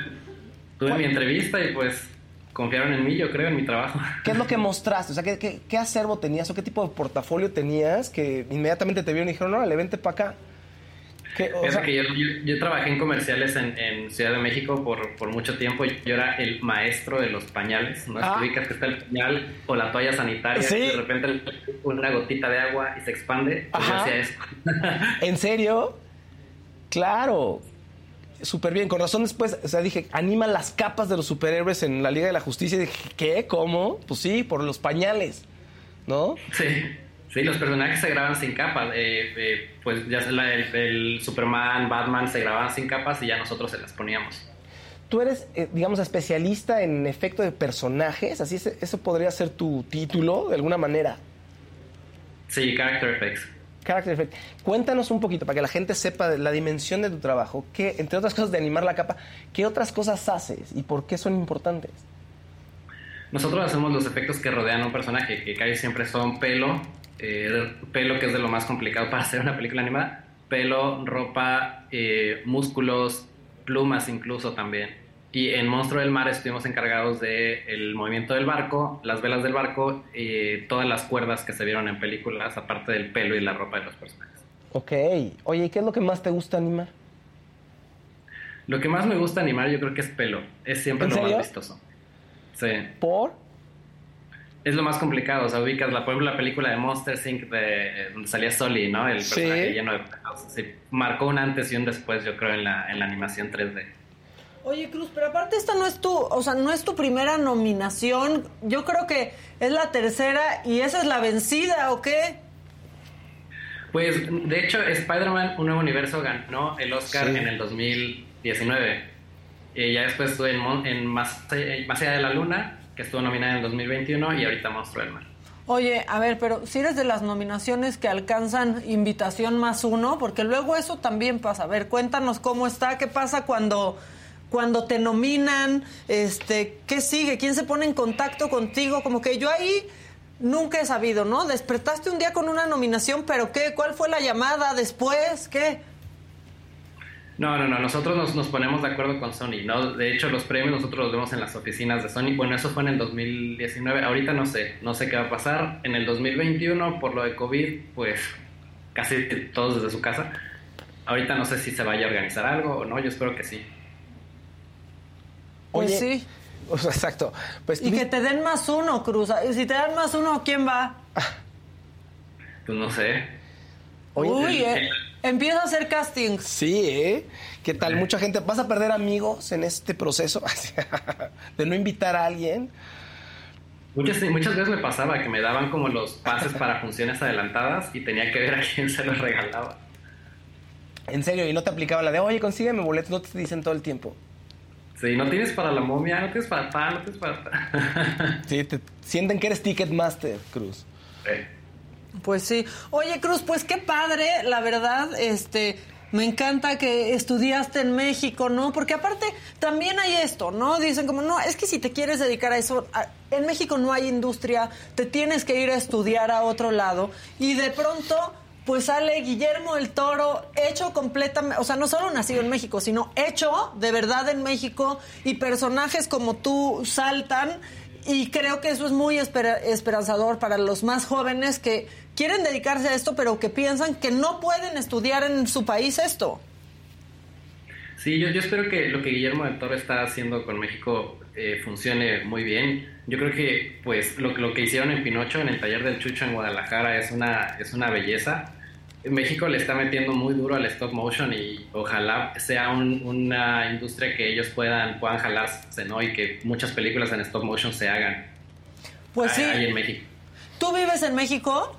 [SPEAKER 15] Tuve mi entrevista y pues confiaron en mí, yo creo, en mi trabajo.
[SPEAKER 2] ¿Qué es lo que mostraste? O sea, ¿qué, qué, qué acervo tenías o qué tipo de portafolio tenías que inmediatamente te vieron y dijeron, órale, vente para acá? ¿Qué, o sea,
[SPEAKER 15] que yo, yo- yo trabajé en comerciales en, en Ciudad de México por, por mucho tiempo. Yo era el maestro de los pañales. ¿no?
[SPEAKER 2] Ah.
[SPEAKER 15] Ubicas que está el pañal o la toalla sanitaria.
[SPEAKER 2] Sí.
[SPEAKER 15] y de repente una gotita de agua y se expande. Pues yo
[SPEAKER 2] Ajá.
[SPEAKER 15] hacía eso.
[SPEAKER 2] ¿En serio? Claro. Súper bien. Con razón después, o sea, dije, anima las capas de los superhéroes en la Liga de la Justicia. Y dije, ¿qué? ¿Cómo? Pues sí, por los pañales. ¿No?
[SPEAKER 15] Sí. Sí, los personajes se graban sin capas. Eh, eh, pues ya la- el, el Superman, Batman se grababan sin capas y ya nosotros se las poníamos.
[SPEAKER 2] Tú eres, eh, digamos, especialista en efecto de personajes. Así, es- eso podría ser tu título, de alguna manera.
[SPEAKER 15] Sí, Character Effects.
[SPEAKER 2] character effect. Cuéntanos un poquito para que la gente sepa la dimensión de tu trabajo, que entre otras cosas de animar la capa, ¿qué otras cosas haces y por qué son importantes?
[SPEAKER 15] Nosotros hacemos los efectos que rodean a un personaje, que casi siempre son pelo, eh, pelo que es de lo más complicado para hacer una película animada, pelo, ropa, eh, músculos, plumas incluso también. Y en Monstruo del Mar estuvimos encargados del el movimiento del barco, las velas del barco y todas las cuerdas que se vieron en películas, aparte del pelo y la ropa de los personajes.
[SPEAKER 2] Ok. Oye, ¿y qué es lo que más te gusta animar?
[SPEAKER 15] Lo que más me gusta animar yo creo que es pelo. Es siempre
[SPEAKER 2] ¿En
[SPEAKER 15] lo
[SPEAKER 2] serio?
[SPEAKER 15] más vistoso. Sí.
[SPEAKER 2] ¿Por?
[SPEAKER 15] Es lo más complicado. O sea, ubicas, la, por ejemplo, la película de Monster Inc. De, donde salía Sully, ¿no? El
[SPEAKER 2] Sí.
[SPEAKER 15] personaje lleno de pelos. Sí, marcó un antes y un después, yo creo, en la, en la animación 3D.
[SPEAKER 1] Oye, Cruz, pero aparte esta no es tu, o sea, no es tu primera nominación. Yo creo que es la tercera y esa es la vencida, ¿o qué?
[SPEAKER 15] Pues, de hecho, Spider-Man Un Nuevo Universo ganó el Oscar
[SPEAKER 2] Sí.
[SPEAKER 15] en el 2019. Y ya después estuve en, en Más, eh, Más allá de la luna, que estuvo nominada en el 2021, y ahorita Monstruo del Mar.
[SPEAKER 1] Oye, a ver, pero si eres de las nominaciones que alcanzan invitación más uno, porque luego eso también pasa. A ver, cuéntanos cómo está, qué pasa cuando, cuando te nominan, este, qué sigue, quién se pone en contacto contigo, como que yo ahí nunca he sabido, ¿no? Despertaste un día con una nominación, pero ¿qué? ¿Cuál fue la llamada después? ¿Qué?
[SPEAKER 15] No, no, no, nosotros nos, nos ponemos de acuerdo con Sony, ¿no? De hecho, los premios nosotros los vemos en las oficinas de Sony. Bueno, eso fue en el 2019. Ahorita no sé, no sé qué va a pasar. En el 2021, por lo de COVID, pues casi todos desde su casa. Ahorita no sé si se vaya a organizar algo o no, yo espero que sí.
[SPEAKER 1] Pues
[SPEAKER 2] Oye,
[SPEAKER 1] sí.
[SPEAKER 2] Exacto. Pues
[SPEAKER 1] Y que te den más uno, Cruz. Si te dan más uno, ¿quién va?
[SPEAKER 15] Pues no sé.
[SPEAKER 1] Uy,
[SPEAKER 15] el-
[SPEAKER 1] eh, empieza a hacer castings.
[SPEAKER 2] Sí, ¿eh? ¿Qué tal? Mucha gente. ¿Vas a perder amigos en este proceso? de no invitar a alguien.
[SPEAKER 15] Muchas, muchas veces me pasaba que me daban como los pases para funciones adelantadas y tenía que ver a quién se los regalaba.
[SPEAKER 2] En serio, y no te aplicaba la de, oye, consígueme boletos, no te dicen todo el tiempo.
[SPEAKER 15] Sí, no tienes para la momia, no tienes para tal, no tienes para tal.
[SPEAKER 2] Sí, te sienten que eres Ticketmaster, Cruz.
[SPEAKER 1] Pues sí. Oye, Cruz, pues qué padre, la verdad, este, me encanta que estudiaste en México, ¿no? Porque aparte también hay esto, ¿no? Dicen como, no, es que si te quieres dedicar a eso, en México no hay industria, te tienes que ir a estudiar a otro lado y de pronto pues sale Guillermo el Toro hecho completamente, o sea, no solo nacido en México, sino hecho de verdad en México y personajes como tú saltan y creo que eso es muy espera- esperanzador para los más jóvenes que quieren dedicarse a esto, pero que piensan que no pueden estudiar en su país esto.
[SPEAKER 15] Sí, yo, yo espero que lo que Guillermo del Toro está haciendo con México eh, funcione muy bien. Yo creo que pues lo, lo que hicieron en Pinocho, en el taller del Chucho en Guadalajara, es una, es una belleza. México le está metiendo muy duro al stop motion y ojalá sea un- una industria que ellos puedan, puedan jalarse, ¿no? Y que muchas películas en stop motion se hagan
[SPEAKER 1] Pues sí.
[SPEAKER 15] ahí en México.
[SPEAKER 1] ¿Tú vives en México?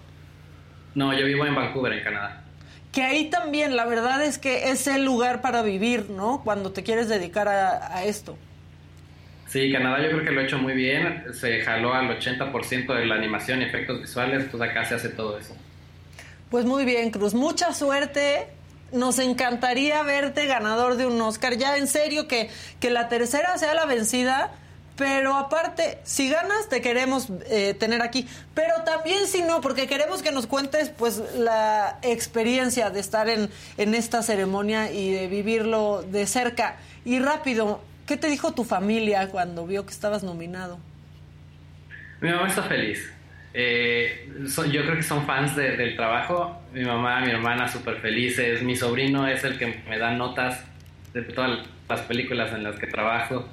[SPEAKER 15] No, yo vivo en Vancouver, en Canadá.
[SPEAKER 1] Que ahí también, la verdad es que es el lugar para vivir, ¿no? Cuando te quieres dedicar a, a esto.
[SPEAKER 15] Sí, Canadá yo creo que lo ha hecho muy bien. Se jaló al 80% de la animación y efectos visuales, pues acá se hace todo eso.
[SPEAKER 1] Pues muy bien, Cruz. Mucha suerte. Nos encantaría verte ganador de un Oscar. Ya en serio que, que la tercera sea la vencida. Pero aparte, si ganas, te queremos eh, tener aquí. Pero también si no, porque queremos que nos cuentes pues la experiencia de estar en, en esta ceremonia y de vivirlo de cerca. Y rápido, ¿qué te dijo tu familia cuando vio que estabas nominado?
[SPEAKER 15] Mi mamá está feliz. Eh, son- yo creo que son fans de- del trabajo. Mi mamá, mi hermana súper felices. Mi sobrino es el que me da notas de todas las películas en las que trabajo.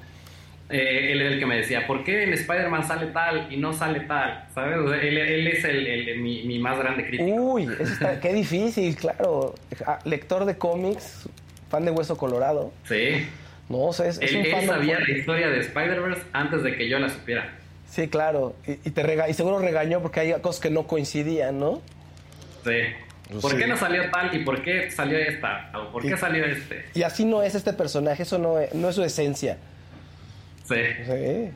[SPEAKER 15] Eh, él es el que me decía, ¿por qué en Spider-Man sale tal y no sale tal? ¿Sabes? O sea, él, él es el, el- mi, mi más grande crítico.
[SPEAKER 2] Uy, eso está, qué difícil, claro. Ah, Lector de cómics, fan de Hueso Colorado.
[SPEAKER 15] Sí.
[SPEAKER 2] No, o sea, es, es
[SPEAKER 15] Él,
[SPEAKER 2] un
[SPEAKER 15] él sabía la historia de Spider-Verse antes de que yo la supiera.
[SPEAKER 2] Sí, claro. Y, y te rega y seguro regañó porque hay cosas que no coincidían, ¿no?
[SPEAKER 15] Sí. ¿Por
[SPEAKER 2] Sí.
[SPEAKER 15] qué no salió tal y por qué salió esta? ¿O por qué
[SPEAKER 2] Y-
[SPEAKER 15] salió este?
[SPEAKER 2] Y así no es este personaje, eso no es, no es su esencia.
[SPEAKER 15] Sí.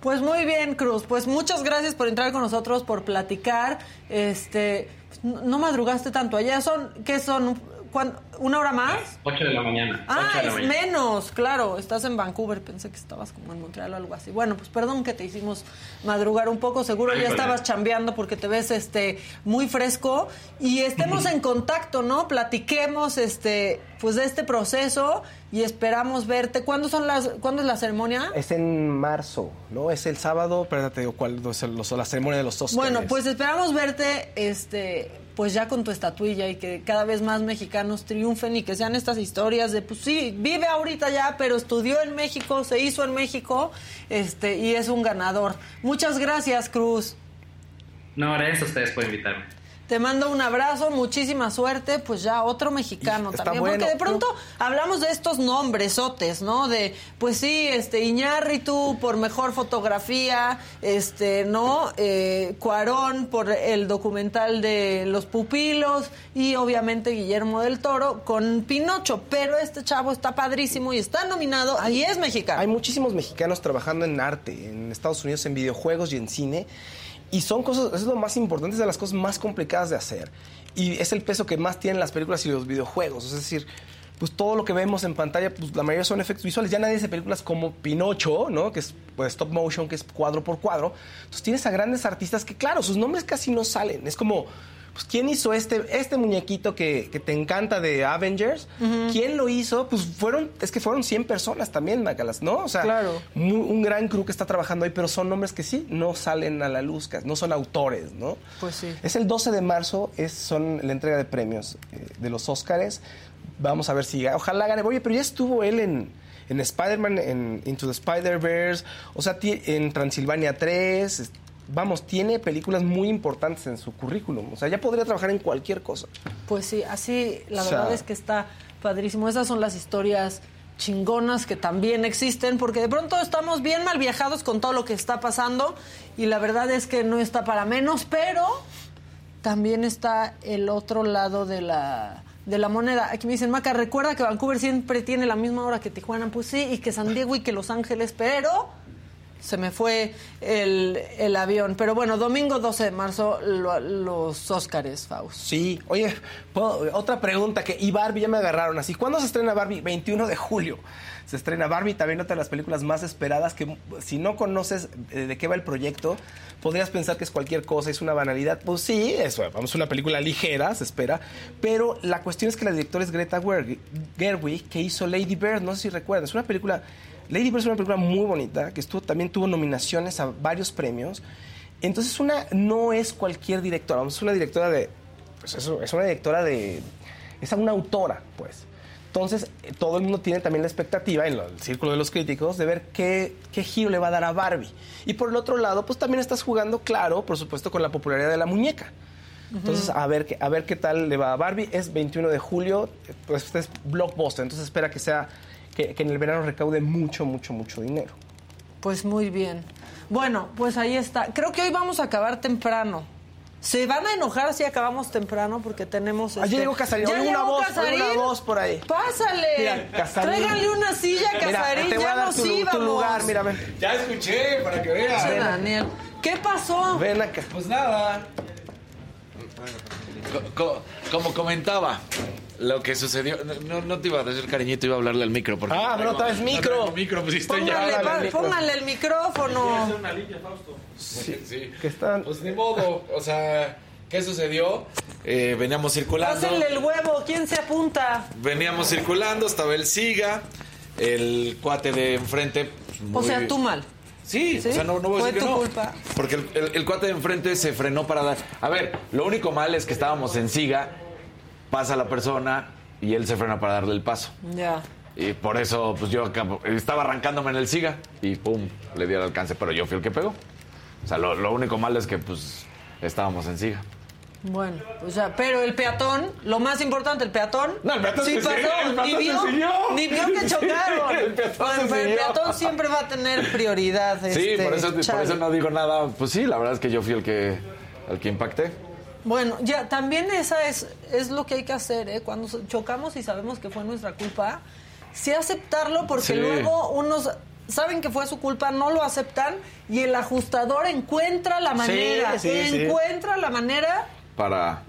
[SPEAKER 1] Pues muy bien, Cruz. Pues muchas gracias por entrar con nosotros, por platicar. Este, no no madrugaste tanto. Allá son, ¿qué son? ¿Cuán- ¿Una hora más?
[SPEAKER 15] 8 de la mañana.
[SPEAKER 1] Ah,
[SPEAKER 15] 8 de la
[SPEAKER 1] es
[SPEAKER 15] mañana.
[SPEAKER 1] menos, claro. Estás en Vancouver. Pensé que estabas como en Montreal o algo así. Bueno, pues perdón que te hicimos madrugar un poco. Seguro
[SPEAKER 15] Ay,
[SPEAKER 1] ya estabas chambeando porque te ves este muy fresco. Y estemos en contacto, ¿no? Platiquemos este, pues de este proceso y esperamos verte. ¿Cuándo son las, cuándo es la ceremonia?
[SPEAKER 2] Es en marzo, ¿no? Es el sábado, espérate, digo, ¿cuál es el- los- la ceremonia de los Oscars?
[SPEAKER 1] Bueno, pues esperamos verte, este, pues ya con tu estatuilla y que cada vez más mexicanos triunfen y que sean estas historias de, pues sí, vive ahorita ya, pero estudió en México, se hizo en México, este, y es un ganador. Muchas gracias, Cruz.
[SPEAKER 15] No, gracias a ustedes por invitarme.
[SPEAKER 1] Te mando un abrazo, muchísima suerte, pues ya otro mexicano
[SPEAKER 2] Está
[SPEAKER 1] también,
[SPEAKER 2] bueno.
[SPEAKER 1] porque de pronto hablamos de estos nombresotes, ¿no? De, pues sí, este Iñárritu por mejor fotografía, este, ¿no? Eh, Cuarón por el documental de Los Pupilos y obviamente Guillermo del Toro con Pinocho, pero este chavo está padrísimo y está nominado y es mexicano.
[SPEAKER 2] Hay muchísimos mexicanos trabajando en arte, en Estados Unidos, en videojuegos y en cine. Y son cosas, es lo más importante, es de las cosas más complicadas de hacer. Y es el peso que más tienen las películas y los videojuegos. Es decir, pues todo lo que vemos en pantalla, pues la mayoría son efectos visuales. Ya nadie hace películas como Pinocho, ¿no? Que es pues, stop motion, que es cuadro por cuadro. Entonces tienes a grandes artistas que, claro, sus nombres casi no salen. Es como, pues, ¿quién hizo este, este muñequito que, que te encanta de Avengers? ¿Quién lo hizo? Pues fueron, es que fueron 100 personas también, Macalas, ¿no? O sea,
[SPEAKER 1] Claro.
[SPEAKER 2] un gran crew que está trabajando ahí, pero son nombres que sí no salen a la luz, no son autores, ¿no?
[SPEAKER 1] Pues sí.
[SPEAKER 2] Es el 12 de marzo, es, son la entrega de premios eh, de los Óscares. Vamos a ver si ojalá gane. Oye, pero ya estuvo él en, en Spider-Man, en Into the Spider-Verse, o sea, en Transilvania 3. Vamos, tiene películas muy importantes en su currículum. O sea, ya podría trabajar en cualquier cosa.
[SPEAKER 1] Pues sí, así la
[SPEAKER 2] O sea-
[SPEAKER 1] verdad es que está padrísimo. Esas son las historias chingonas que también existen, porque de pronto estamos bien mal viajados con todo lo que está pasando y la verdad es que no está para menos, pero también está el otro lado de la de la moneda. Aquí me dicen, Maca, recuerda que Vancouver siempre tiene la misma hora que Tijuana. Pues sí, y que San Diego y que Los Ángeles, pero se me fue el, el avión. Pero bueno, domingo 12 de marzo, lo- los Óscares, Faust.
[SPEAKER 2] Sí, oye, ¿puedo- otra pregunta que y Barbie ya me agarraron así. ¿Cuándo se estrena Barbie? 21 de julio. Se estrena Barbie, también otra de las películas más esperadas que si no conoces eh, de qué va el proyecto, podrías pensar que es cualquier cosa, es una banalidad. Pues sí, es, vamos, una película ligera, se espera, pero la cuestión es que la directora es Greta Gerwig, que hizo Lady Bird, no sé si recuerdan, es una película Lady Bird es una película muy bonita, que estuvo, también tuvo nominaciones a varios premios. Entonces, una no es cualquier directora, es una directora de. Pues es, es una directora de. Es una autora, pues. Entonces, eh, todo el mundo tiene también la expectativa, en el círculo de los críticos, de ver qué, qué giro le va a dar a Barbie. Y por el otro lado, pues también estás jugando, claro, por supuesto, con la popularidad de la muñeca. Entonces, a ver, qué- a ver qué tal le va a Barbie. Es 21 de julio, pues este es blockbuster, entonces espera que sea, que, que en el verano recaude mucho, mucho, mucho dinero.
[SPEAKER 1] Pues muy bien. Bueno, pues ahí está. Creo que hoy vamos a acabar temprano. Se van a enojar si acabamos temprano porque tenemos.
[SPEAKER 2] Allí
[SPEAKER 1] este-
[SPEAKER 2] llegó Casarín.
[SPEAKER 1] ¿Ya
[SPEAKER 2] una
[SPEAKER 1] llegó
[SPEAKER 2] voz,
[SPEAKER 1] Casarín?
[SPEAKER 2] una voz por ahí.
[SPEAKER 1] Pásale.
[SPEAKER 2] Mira, Casarín.
[SPEAKER 1] Tráiganle una silla,
[SPEAKER 2] Mira,
[SPEAKER 1] Casarín.
[SPEAKER 2] te voy a
[SPEAKER 1] ya
[SPEAKER 2] dar
[SPEAKER 1] nos
[SPEAKER 2] tu, tu
[SPEAKER 1] íbamos.
[SPEAKER 2] lugar, mira, ven.
[SPEAKER 3] Ya escuché, para que veas.
[SPEAKER 1] Daniel. ¿Qué pasó?
[SPEAKER 2] Ven acá.
[SPEAKER 3] Pues nada. Co- Como comentaba, lo que sucedió. No, no te iba a decir cariñito, iba a hablarle al micro. Porque
[SPEAKER 2] Ah, pero otra vez micro.
[SPEAKER 3] No micro, pues estoy
[SPEAKER 1] Póngale,
[SPEAKER 3] ya.
[SPEAKER 1] pa- póngale el micrófono.
[SPEAKER 3] Sí, sí.
[SPEAKER 2] Que están...
[SPEAKER 3] Pues ni modo, o sea, ¿qué sucedió? Eh, veníamos circulando.
[SPEAKER 1] Pásenle el huevo. ¿Quién se apunta?
[SPEAKER 3] Veníamos circulando, estaba el Siga, el cuate de enfrente. pues,
[SPEAKER 1] O sea, tú mal.
[SPEAKER 3] Sí,
[SPEAKER 1] ¿Sí?
[SPEAKER 3] o sea, no, no voy a decir que no.
[SPEAKER 1] culpa.
[SPEAKER 3] Porque el, el- el cuate de enfrente se frenó para dar. A ver, lo único mal es que estábamos en Siga, pasa la persona y él se frena para darle el paso.
[SPEAKER 1] Ya.
[SPEAKER 3] Y por eso, pues yo estaba arrancándome en el Siga y pum, le di el alcance, pero yo fui el que pegó. O sea, lo, lo único malo es que, pues, estábamos en Siga.
[SPEAKER 1] Bueno, pues ya, pero el peatón, lo más importante, el peatón.
[SPEAKER 3] No, el peatón
[SPEAKER 1] sí
[SPEAKER 3] se
[SPEAKER 1] pasó,
[SPEAKER 3] siguió, el peatón
[SPEAKER 1] ni
[SPEAKER 3] se
[SPEAKER 1] vio, ni vio que chocaron.
[SPEAKER 3] el peatón
[SPEAKER 1] Bueno,
[SPEAKER 3] se
[SPEAKER 1] pero el peatón siempre va a tener prioridad.
[SPEAKER 3] Sí,
[SPEAKER 1] este,
[SPEAKER 3] por, eso, por eso no digo nada. Pues sí, la verdad es que yo fui el que, el que impacté.
[SPEAKER 1] Bueno, ya, también esa es, es lo que hay que hacer, ¿eh? Cuando chocamos y sabemos que fue nuestra culpa, sí aceptarlo porque
[SPEAKER 3] Sí.
[SPEAKER 1] luego unos saben que fue su culpa, no lo aceptan y el ajustador encuentra la manera,
[SPEAKER 2] sí, sí.
[SPEAKER 1] encuentra la manera,
[SPEAKER 13] Para.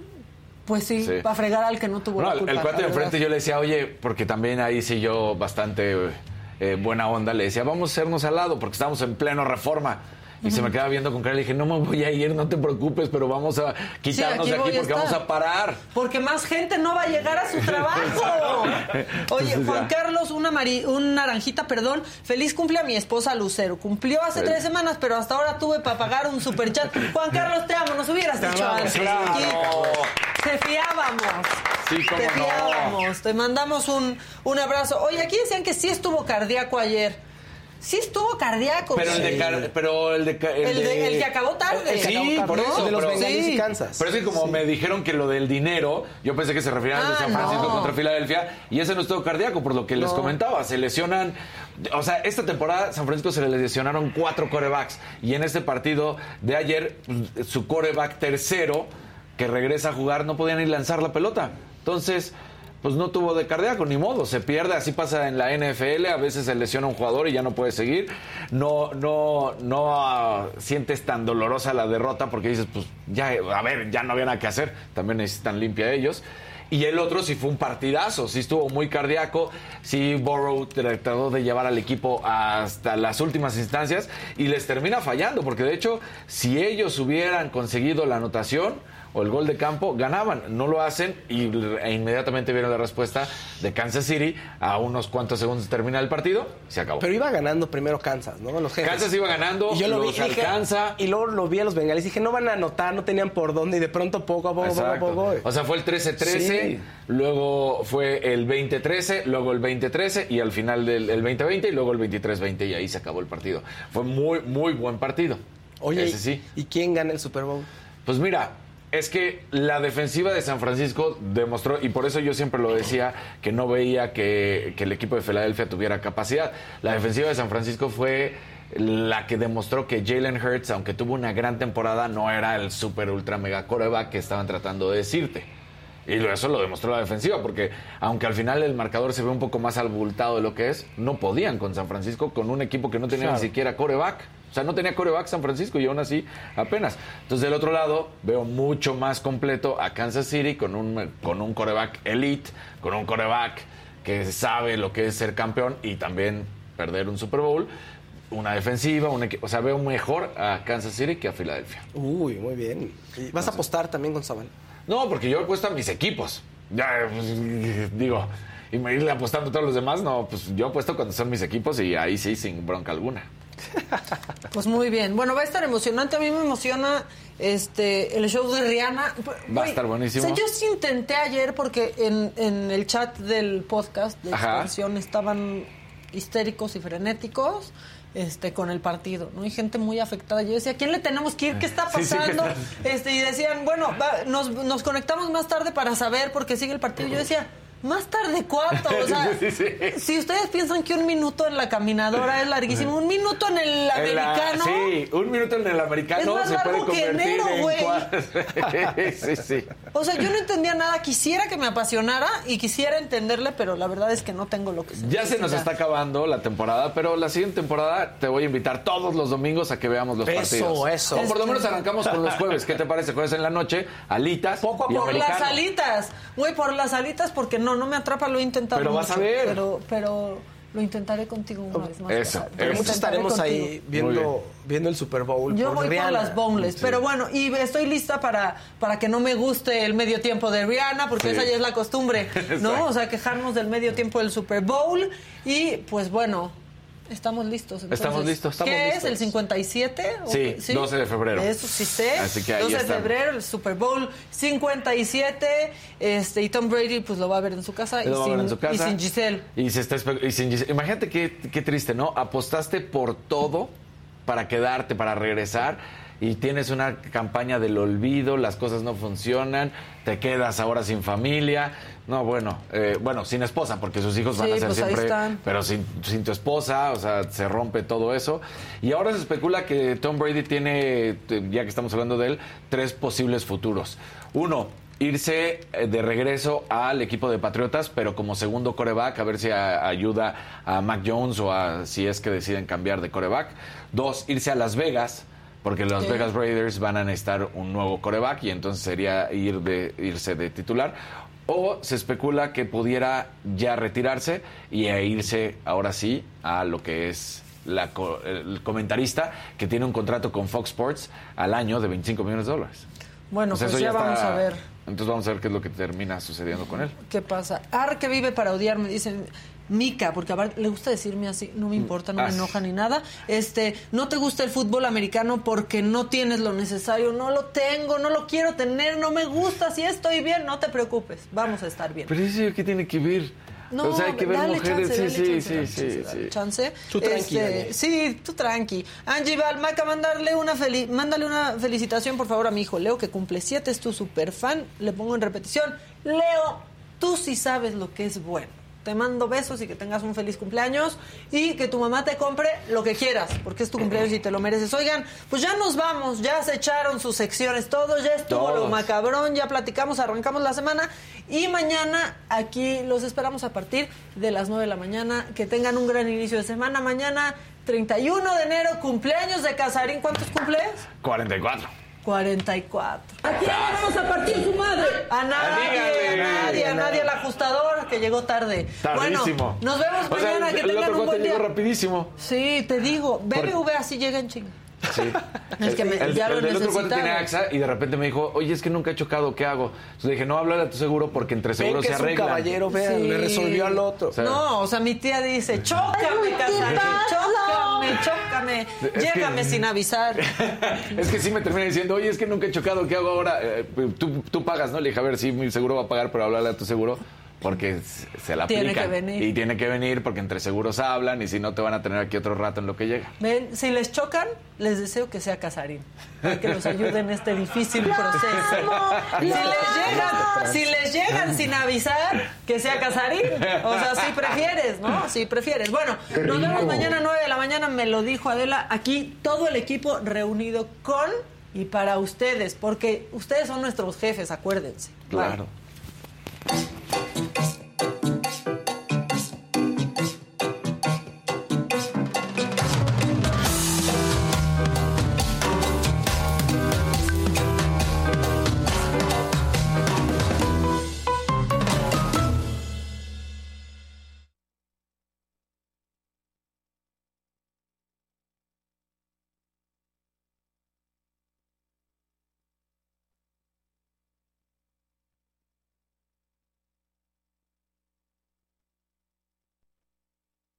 [SPEAKER 1] pues sí,
[SPEAKER 13] Sí.
[SPEAKER 1] para fregar al que no tuvo
[SPEAKER 13] No,
[SPEAKER 1] la
[SPEAKER 13] el,
[SPEAKER 1] culpa.
[SPEAKER 13] el cuate de enfrente yo le decía, oye, porque también ahí sí yo bastante eh, buena onda, le decía, vamos a hacernos al lado, porque estamos en pleno reforma. Y se me quedaba viendo con cara y le dije, no me voy a ir, no te preocupes, pero vamos a quitarnos
[SPEAKER 1] aquí
[SPEAKER 13] de aquí porque vamos a parar.
[SPEAKER 1] Porque más gente no va a llegar a su trabajo. Oye, Juan. Carlos, una mari- un naranjita, perdón. Feliz cumple a mi esposa Lucero. Cumplió hace tres semanas, pero hasta ahora tuve para pagar un superchat. Juan Carlos, te amo, nos hubieras
[SPEAKER 13] Te
[SPEAKER 1] dicho
[SPEAKER 13] amamos,
[SPEAKER 1] antes.
[SPEAKER 13] claro.
[SPEAKER 1] Te fiábamos.
[SPEAKER 13] Sí, cómo
[SPEAKER 1] Te
[SPEAKER 13] no.
[SPEAKER 1] fiábamos. Te mandamos un, un abrazo. Oye, aquí decían que sí estuvo cardíaco ayer. Sí estuvo cardíaco.
[SPEAKER 13] Pero el de. Car- pero el de, ca-
[SPEAKER 1] El de- el que acabó tarde. El que
[SPEAKER 13] Sí,
[SPEAKER 1] acabó tarde,
[SPEAKER 13] por eso.
[SPEAKER 1] De los
[SPEAKER 13] pero-
[SPEAKER 1] y.
[SPEAKER 2] Kansas.
[SPEAKER 13] Pero es que como me dijeron que lo del dinero, yo pensé que se referían al de
[SPEAKER 1] Ah,
[SPEAKER 13] San Francisco
[SPEAKER 1] no.
[SPEAKER 13] contra Filadelfia y ese no estuvo cardíaco, por lo que les comentaba. Se lesionan. O sea, esta temporada San Francisco se le lesionaron cuatro corebacks y en este partido de ayer, su coreback tercero que regresa a jugar no podía ni lanzar la pelota. Entonces. Pues no tuvo de cardíaco, ni modo, se pierde, así pasa en la NFL, a veces se lesiona un jugador y ya no puede seguir. No, no, no ah, sientes tan dolorosa la derrota porque dices, pues ya, a ver, ya no había nada que hacer, también necesitan limpia ellos. Y el otro sí fue un partidazo, sí estuvo muy cardíaco, sí Burrow trató de llevar al equipo hasta las últimas instancias y les termina fallando, porque de hecho, si ellos hubieran conseguido la anotación, o el gol de campo, ganaban. No lo hacen y e inmediatamente vieron la respuesta de Kansas City. A unos cuantos segundos termina el partido, se acabó.
[SPEAKER 2] Pero iba ganando primero Kansas, ¿no? Los jefes.
[SPEAKER 13] Kansas iba ganando,
[SPEAKER 2] y yo lo vi, y dije-
[SPEAKER 13] alcanza.
[SPEAKER 2] y luego lo vi a los bengalíes y dije, no van a anotar, no tenían por dónde. Y de pronto, poco a poco, poco a poco.
[SPEAKER 13] O sea, fue el 13-13,
[SPEAKER 2] Sí.
[SPEAKER 13] luego fue el 20-13, luego el 20-13 y al final del el 20-20 y luego el 23-20 y ahí se acabó el partido. Fue muy, muy buen partido.
[SPEAKER 2] Oye,
[SPEAKER 13] Ese sí.
[SPEAKER 2] ¿y quién gana el Super Bowl?
[SPEAKER 13] Pues mira, es que la defensiva de San Francisco demostró, y por eso yo siempre lo decía, que no veía que, que el equipo de Filadelfia tuviera capacidad. La defensiva de San Francisco fue la que demostró que Jalen Hurts, aunque tuvo una gran temporada, no era el super ultra mega coreback que estaban tratando de decirte. Y eso lo demostró la defensiva, porque aunque al final el marcador se ve un poco más abultado de lo que es, no podían con San Francisco, con un equipo que no tenía
[SPEAKER 2] Claro.
[SPEAKER 13] ni siquiera coreback. O sea, no tenía coreback San Francisco y aún así apenas. Entonces, del otro lado, veo mucho más completo a Kansas City con un, con un coreback elite, con un coreback que sabe lo que es ser campeón y también perder un Super Bowl. Una defensiva, un equi- o sea, veo mejor a Kansas City que a Filadelfia.
[SPEAKER 2] Uy, muy bien. ¿Y ¿Vas a apostar también con?
[SPEAKER 13] No, porque yo he puesto a mis equipos. Ya, pues, digo, y me irle apostando a todos los demás, no, pues yo apuesto cuando son mis equipos y ahí sí, sin bronca alguna.
[SPEAKER 1] Pues muy bien. Bueno, va a estar emocionante. A mí me emociona este el show de Rihanna.
[SPEAKER 13] Va a estar buenísimo.
[SPEAKER 1] O sea, yo sí intenté ayer porque en, en el chat del podcast de expansión estaban histéricos y frenéticos este con el partido, ¿no? Hay gente muy afectada. Yo decía, ¿a quién le tenemos que ir? ¿Qué está
[SPEAKER 13] Sí, sí, ¿qué
[SPEAKER 1] pasando?
[SPEAKER 13] está-
[SPEAKER 1] este Y decían, bueno, va- nos, nos conectamos más tarde para saber porque sigue el partido. Yo decía, ¿más tarde cuánto? O sea,
[SPEAKER 13] Sí, sí, sí.
[SPEAKER 1] si ustedes piensan que un minuto en la caminadora es larguísimo, un minuto en el
[SPEAKER 13] la-
[SPEAKER 1] americano...
[SPEAKER 13] sí, un minuto en el americano
[SPEAKER 1] Es más
[SPEAKER 13] se puede
[SPEAKER 1] largo que enero,
[SPEAKER 13] en
[SPEAKER 1] güey.
[SPEAKER 13] sí, sí.
[SPEAKER 1] O sea, yo no entendía nada. Quisiera que me apasionara y quisiera entenderle, pero la verdad es que no tengo lo que se
[SPEAKER 13] Ya se nos está acabando la temporada, pero la siguiente temporada te voy a invitar todos los domingos a que veamos los
[SPEAKER 2] Eso,
[SPEAKER 13] partidos.
[SPEAKER 2] eso.
[SPEAKER 13] O por lo menos arrancamos con los jueves. ¿Qué te parece? Jueves en la noche, alitas
[SPEAKER 2] Poco a poco.
[SPEAKER 1] Por las alitas. Güey, por las alitas, porque no, no me atrapa, lo he intentado
[SPEAKER 13] Pero vas a
[SPEAKER 1] mucho,
[SPEAKER 13] ver.
[SPEAKER 1] Pero, pero lo intentaré contigo una vez más.
[SPEAKER 13] Eso,
[SPEAKER 2] Pero
[SPEAKER 13] eso.
[SPEAKER 2] muchos estaremos ahí
[SPEAKER 1] contigo.
[SPEAKER 2] Viendo, viendo el Super Bowl.
[SPEAKER 1] Yo voy
[SPEAKER 2] Rihanna.
[SPEAKER 1] por las boneless, pero bueno, y estoy lista para, para que no me guste el medio tiempo de Rihanna, porque
[SPEAKER 13] Sí.
[SPEAKER 1] esa ya es la costumbre, ¿no?
[SPEAKER 13] Exacto.
[SPEAKER 1] O sea, quejarnos del medio tiempo del Super Bowl y pues bueno, estamos listos. entonces.
[SPEAKER 13] Estamos listos, estamos
[SPEAKER 1] ¿Qué
[SPEAKER 13] listos.
[SPEAKER 1] es? ¿El 57? ¿O
[SPEAKER 13] Sí,
[SPEAKER 1] qué?
[SPEAKER 13] 12 de febrero.
[SPEAKER 1] Eso sí sé.
[SPEAKER 13] Así que ahí
[SPEAKER 1] 12 de febrero, el Super Bowl 57, este, y Tom Brady pues lo va a ver en su casa, y,
[SPEAKER 13] Lo va a
[SPEAKER 1] sin,
[SPEAKER 13] ver en su casa.
[SPEAKER 1] y sin Giselle.
[SPEAKER 13] Y, se está y sin Giselle. Imagínate qué, qué triste, ¿no? Apostaste por todo para quedarte, para regresar. Y tienes una campaña del olvido, las cosas no funcionan, te quedas ahora sin familia. No, bueno, eh, bueno, sin esposa, porque sus hijos van
[SPEAKER 1] Sí,
[SPEAKER 13] a ser
[SPEAKER 1] pues
[SPEAKER 13] siempre. Pero sin, sin tu esposa, o sea, se rompe todo eso. Y ahora se especula que Tom Brady tiene, ya que estamos hablando de él, tres posibles futuros. Uno, irse eh, de regreso al equipo de Patriotas, pero como segundo coreback, a ver si a- ayuda a Mac Jones o a, si es que deciden cambiar de coreback. Dos, irse a Las Vegas, porque los
[SPEAKER 1] Sí.
[SPEAKER 13] Vegas Raiders van a necesitar un nuevo coreback y entonces sería ir de, irse de titular. O se especula que pudiera ya retirarse y a irse ahora sí a lo que es la co- el comentarista que tiene un contrato con Fox Sports al año de 25 millones de dólares.
[SPEAKER 1] Bueno, pues
[SPEAKER 13] eso
[SPEAKER 1] ya,
[SPEAKER 13] ya
[SPEAKER 1] vamos a ver
[SPEAKER 13] Entonces vamos a ver qué es lo que termina sucediendo con él.
[SPEAKER 1] qué pasa. Ar que vive para odiar, me dicen Mica, porque a ver, le gusta decirme así, no me importa, no
[SPEAKER 13] Ah,
[SPEAKER 1] me
[SPEAKER 13] sí.
[SPEAKER 1] enoja ni nada. Este, no te gusta el fútbol americano porque no tienes lo necesario, no lo tengo, no lo quiero tener, no me gusta, si estoy bien, no te preocupes, vamos a estar bien.
[SPEAKER 13] Pero eso qué tiene que ver.
[SPEAKER 1] No,
[SPEAKER 13] o sea, hay que ver
[SPEAKER 1] dale
[SPEAKER 13] mujeres.
[SPEAKER 1] chance,
[SPEAKER 13] sí,
[SPEAKER 1] dale
[SPEAKER 13] sí,
[SPEAKER 1] chance,
[SPEAKER 13] sí,
[SPEAKER 1] dale
[SPEAKER 13] sí,
[SPEAKER 1] chance, dale
[SPEAKER 13] sí.
[SPEAKER 1] chance.
[SPEAKER 2] Tú tranqui,
[SPEAKER 1] Este, sí, tú tranqui. Angie Balmaca, mandarle una feli mándale una felicitación, por favor, a mi hijo Leo, que cumple siete, es tu super fan. Le pongo en repetición. Leo, tú sí sabes lo que es bueno. Te mando besos y que tengas un feliz cumpleaños y que tu mamá te compre lo que quieras, porque es tu cumpleaños y te lo mereces. Oigan, pues ya nos vamos, ya se echaron sus secciones todos, ya estuvo lo
[SPEAKER 13] Todos.
[SPEAKER 1] macabrón, ya platicamos, arrancamos la semana y mañana aquí los esperamos a partir de las 9 de la mañana. Que tengan un gran inicio de semana. Mañana, 31 de enero, cumpleaños de Casarín. ¿Cuántos cumples?
[SPEAKER 13] 44.
[SPEAKER 1] 44. ¿A quién le vamos a partir su madre? A nadie,
[SPEAKER 13] Dígale.
[SPEAKER 1] a nadie, a nadie, al ajustador que llegó tarde.
[SPEAKER 13] Tardísimo.
[SPEAKER 1] Bueno, nos vemos
[SPEAKER 13] O sea,
[SPEAKER 1] mañana, que tengan un buen día.
[SPEAKER 13] rapidísimo.
[SPEAKER 1] Sí, te digo, BBV así llega en chinga.
[SPEAKER 13] Sí.
[SPEAKER 1] Es que me-
[SPEAKER 13] el,
[SPEAKER 1] ya
[SPEAKER 13] el
[SPEAKER 1] lo
[SPEAKER 13] del otro cuate
[SPEAKER 1] necesitaba.
[SPEAKER 13] tiene AXA y de repente me dijo, oye, es que nunca he chocado, ¿qué hago? Entonces dije, no, háblale a tu seguro porque entre seguros se
[SPEAKER 2] es un
[SPEAKER 13] arreglan.
[SPEAKER 2] caballero, vean,
[SPEAKER 1] Sí.
[SPEAKER 2] le resolvió al otro.
[SPEAKER 13] O sea,
[SPEAKER 1] No, o sea, mi tía dice, chócame, chócame, chócame.
[SPEAKER 13] Que-
[SPEAKER 1] Llégame sin avisar.
[SPEAKER 13] es que sí me termina diciendo, oye, es que nunca he chocado, ¿qué hago ahora? Eh, tú, tú pagas, ¿no? Le dije, a ver, sí, mi seguro va a pagar, pero háblale a tu seguro porque se- la
[SPEAKER 1] Tiene
[SPEAKER 13] aplican.
[SPEAKER 1] que venir.
[SPEAKER 13] Y tiene que venir porque entre seguros hablan y si no te van a tener aquí otro rato en lo que llega.
[SPEAKER 1] Ven, si les chocan, les deseo que sea Casarín. Para que los ayude en este difícil proceso. Si les llegan, si les llegan sin avisar, que sea Casarín. O sea, si prefieres, ¿no? Si prefieres. Bueno, nos vemos mañana 9 de la mañana, me lo dijo Adela. Aquí todo el equipo reunido con y para ustedes, porque ustedes son nuestros jefes, acuérdense. Bye.
[SPEAKER 13] Claro.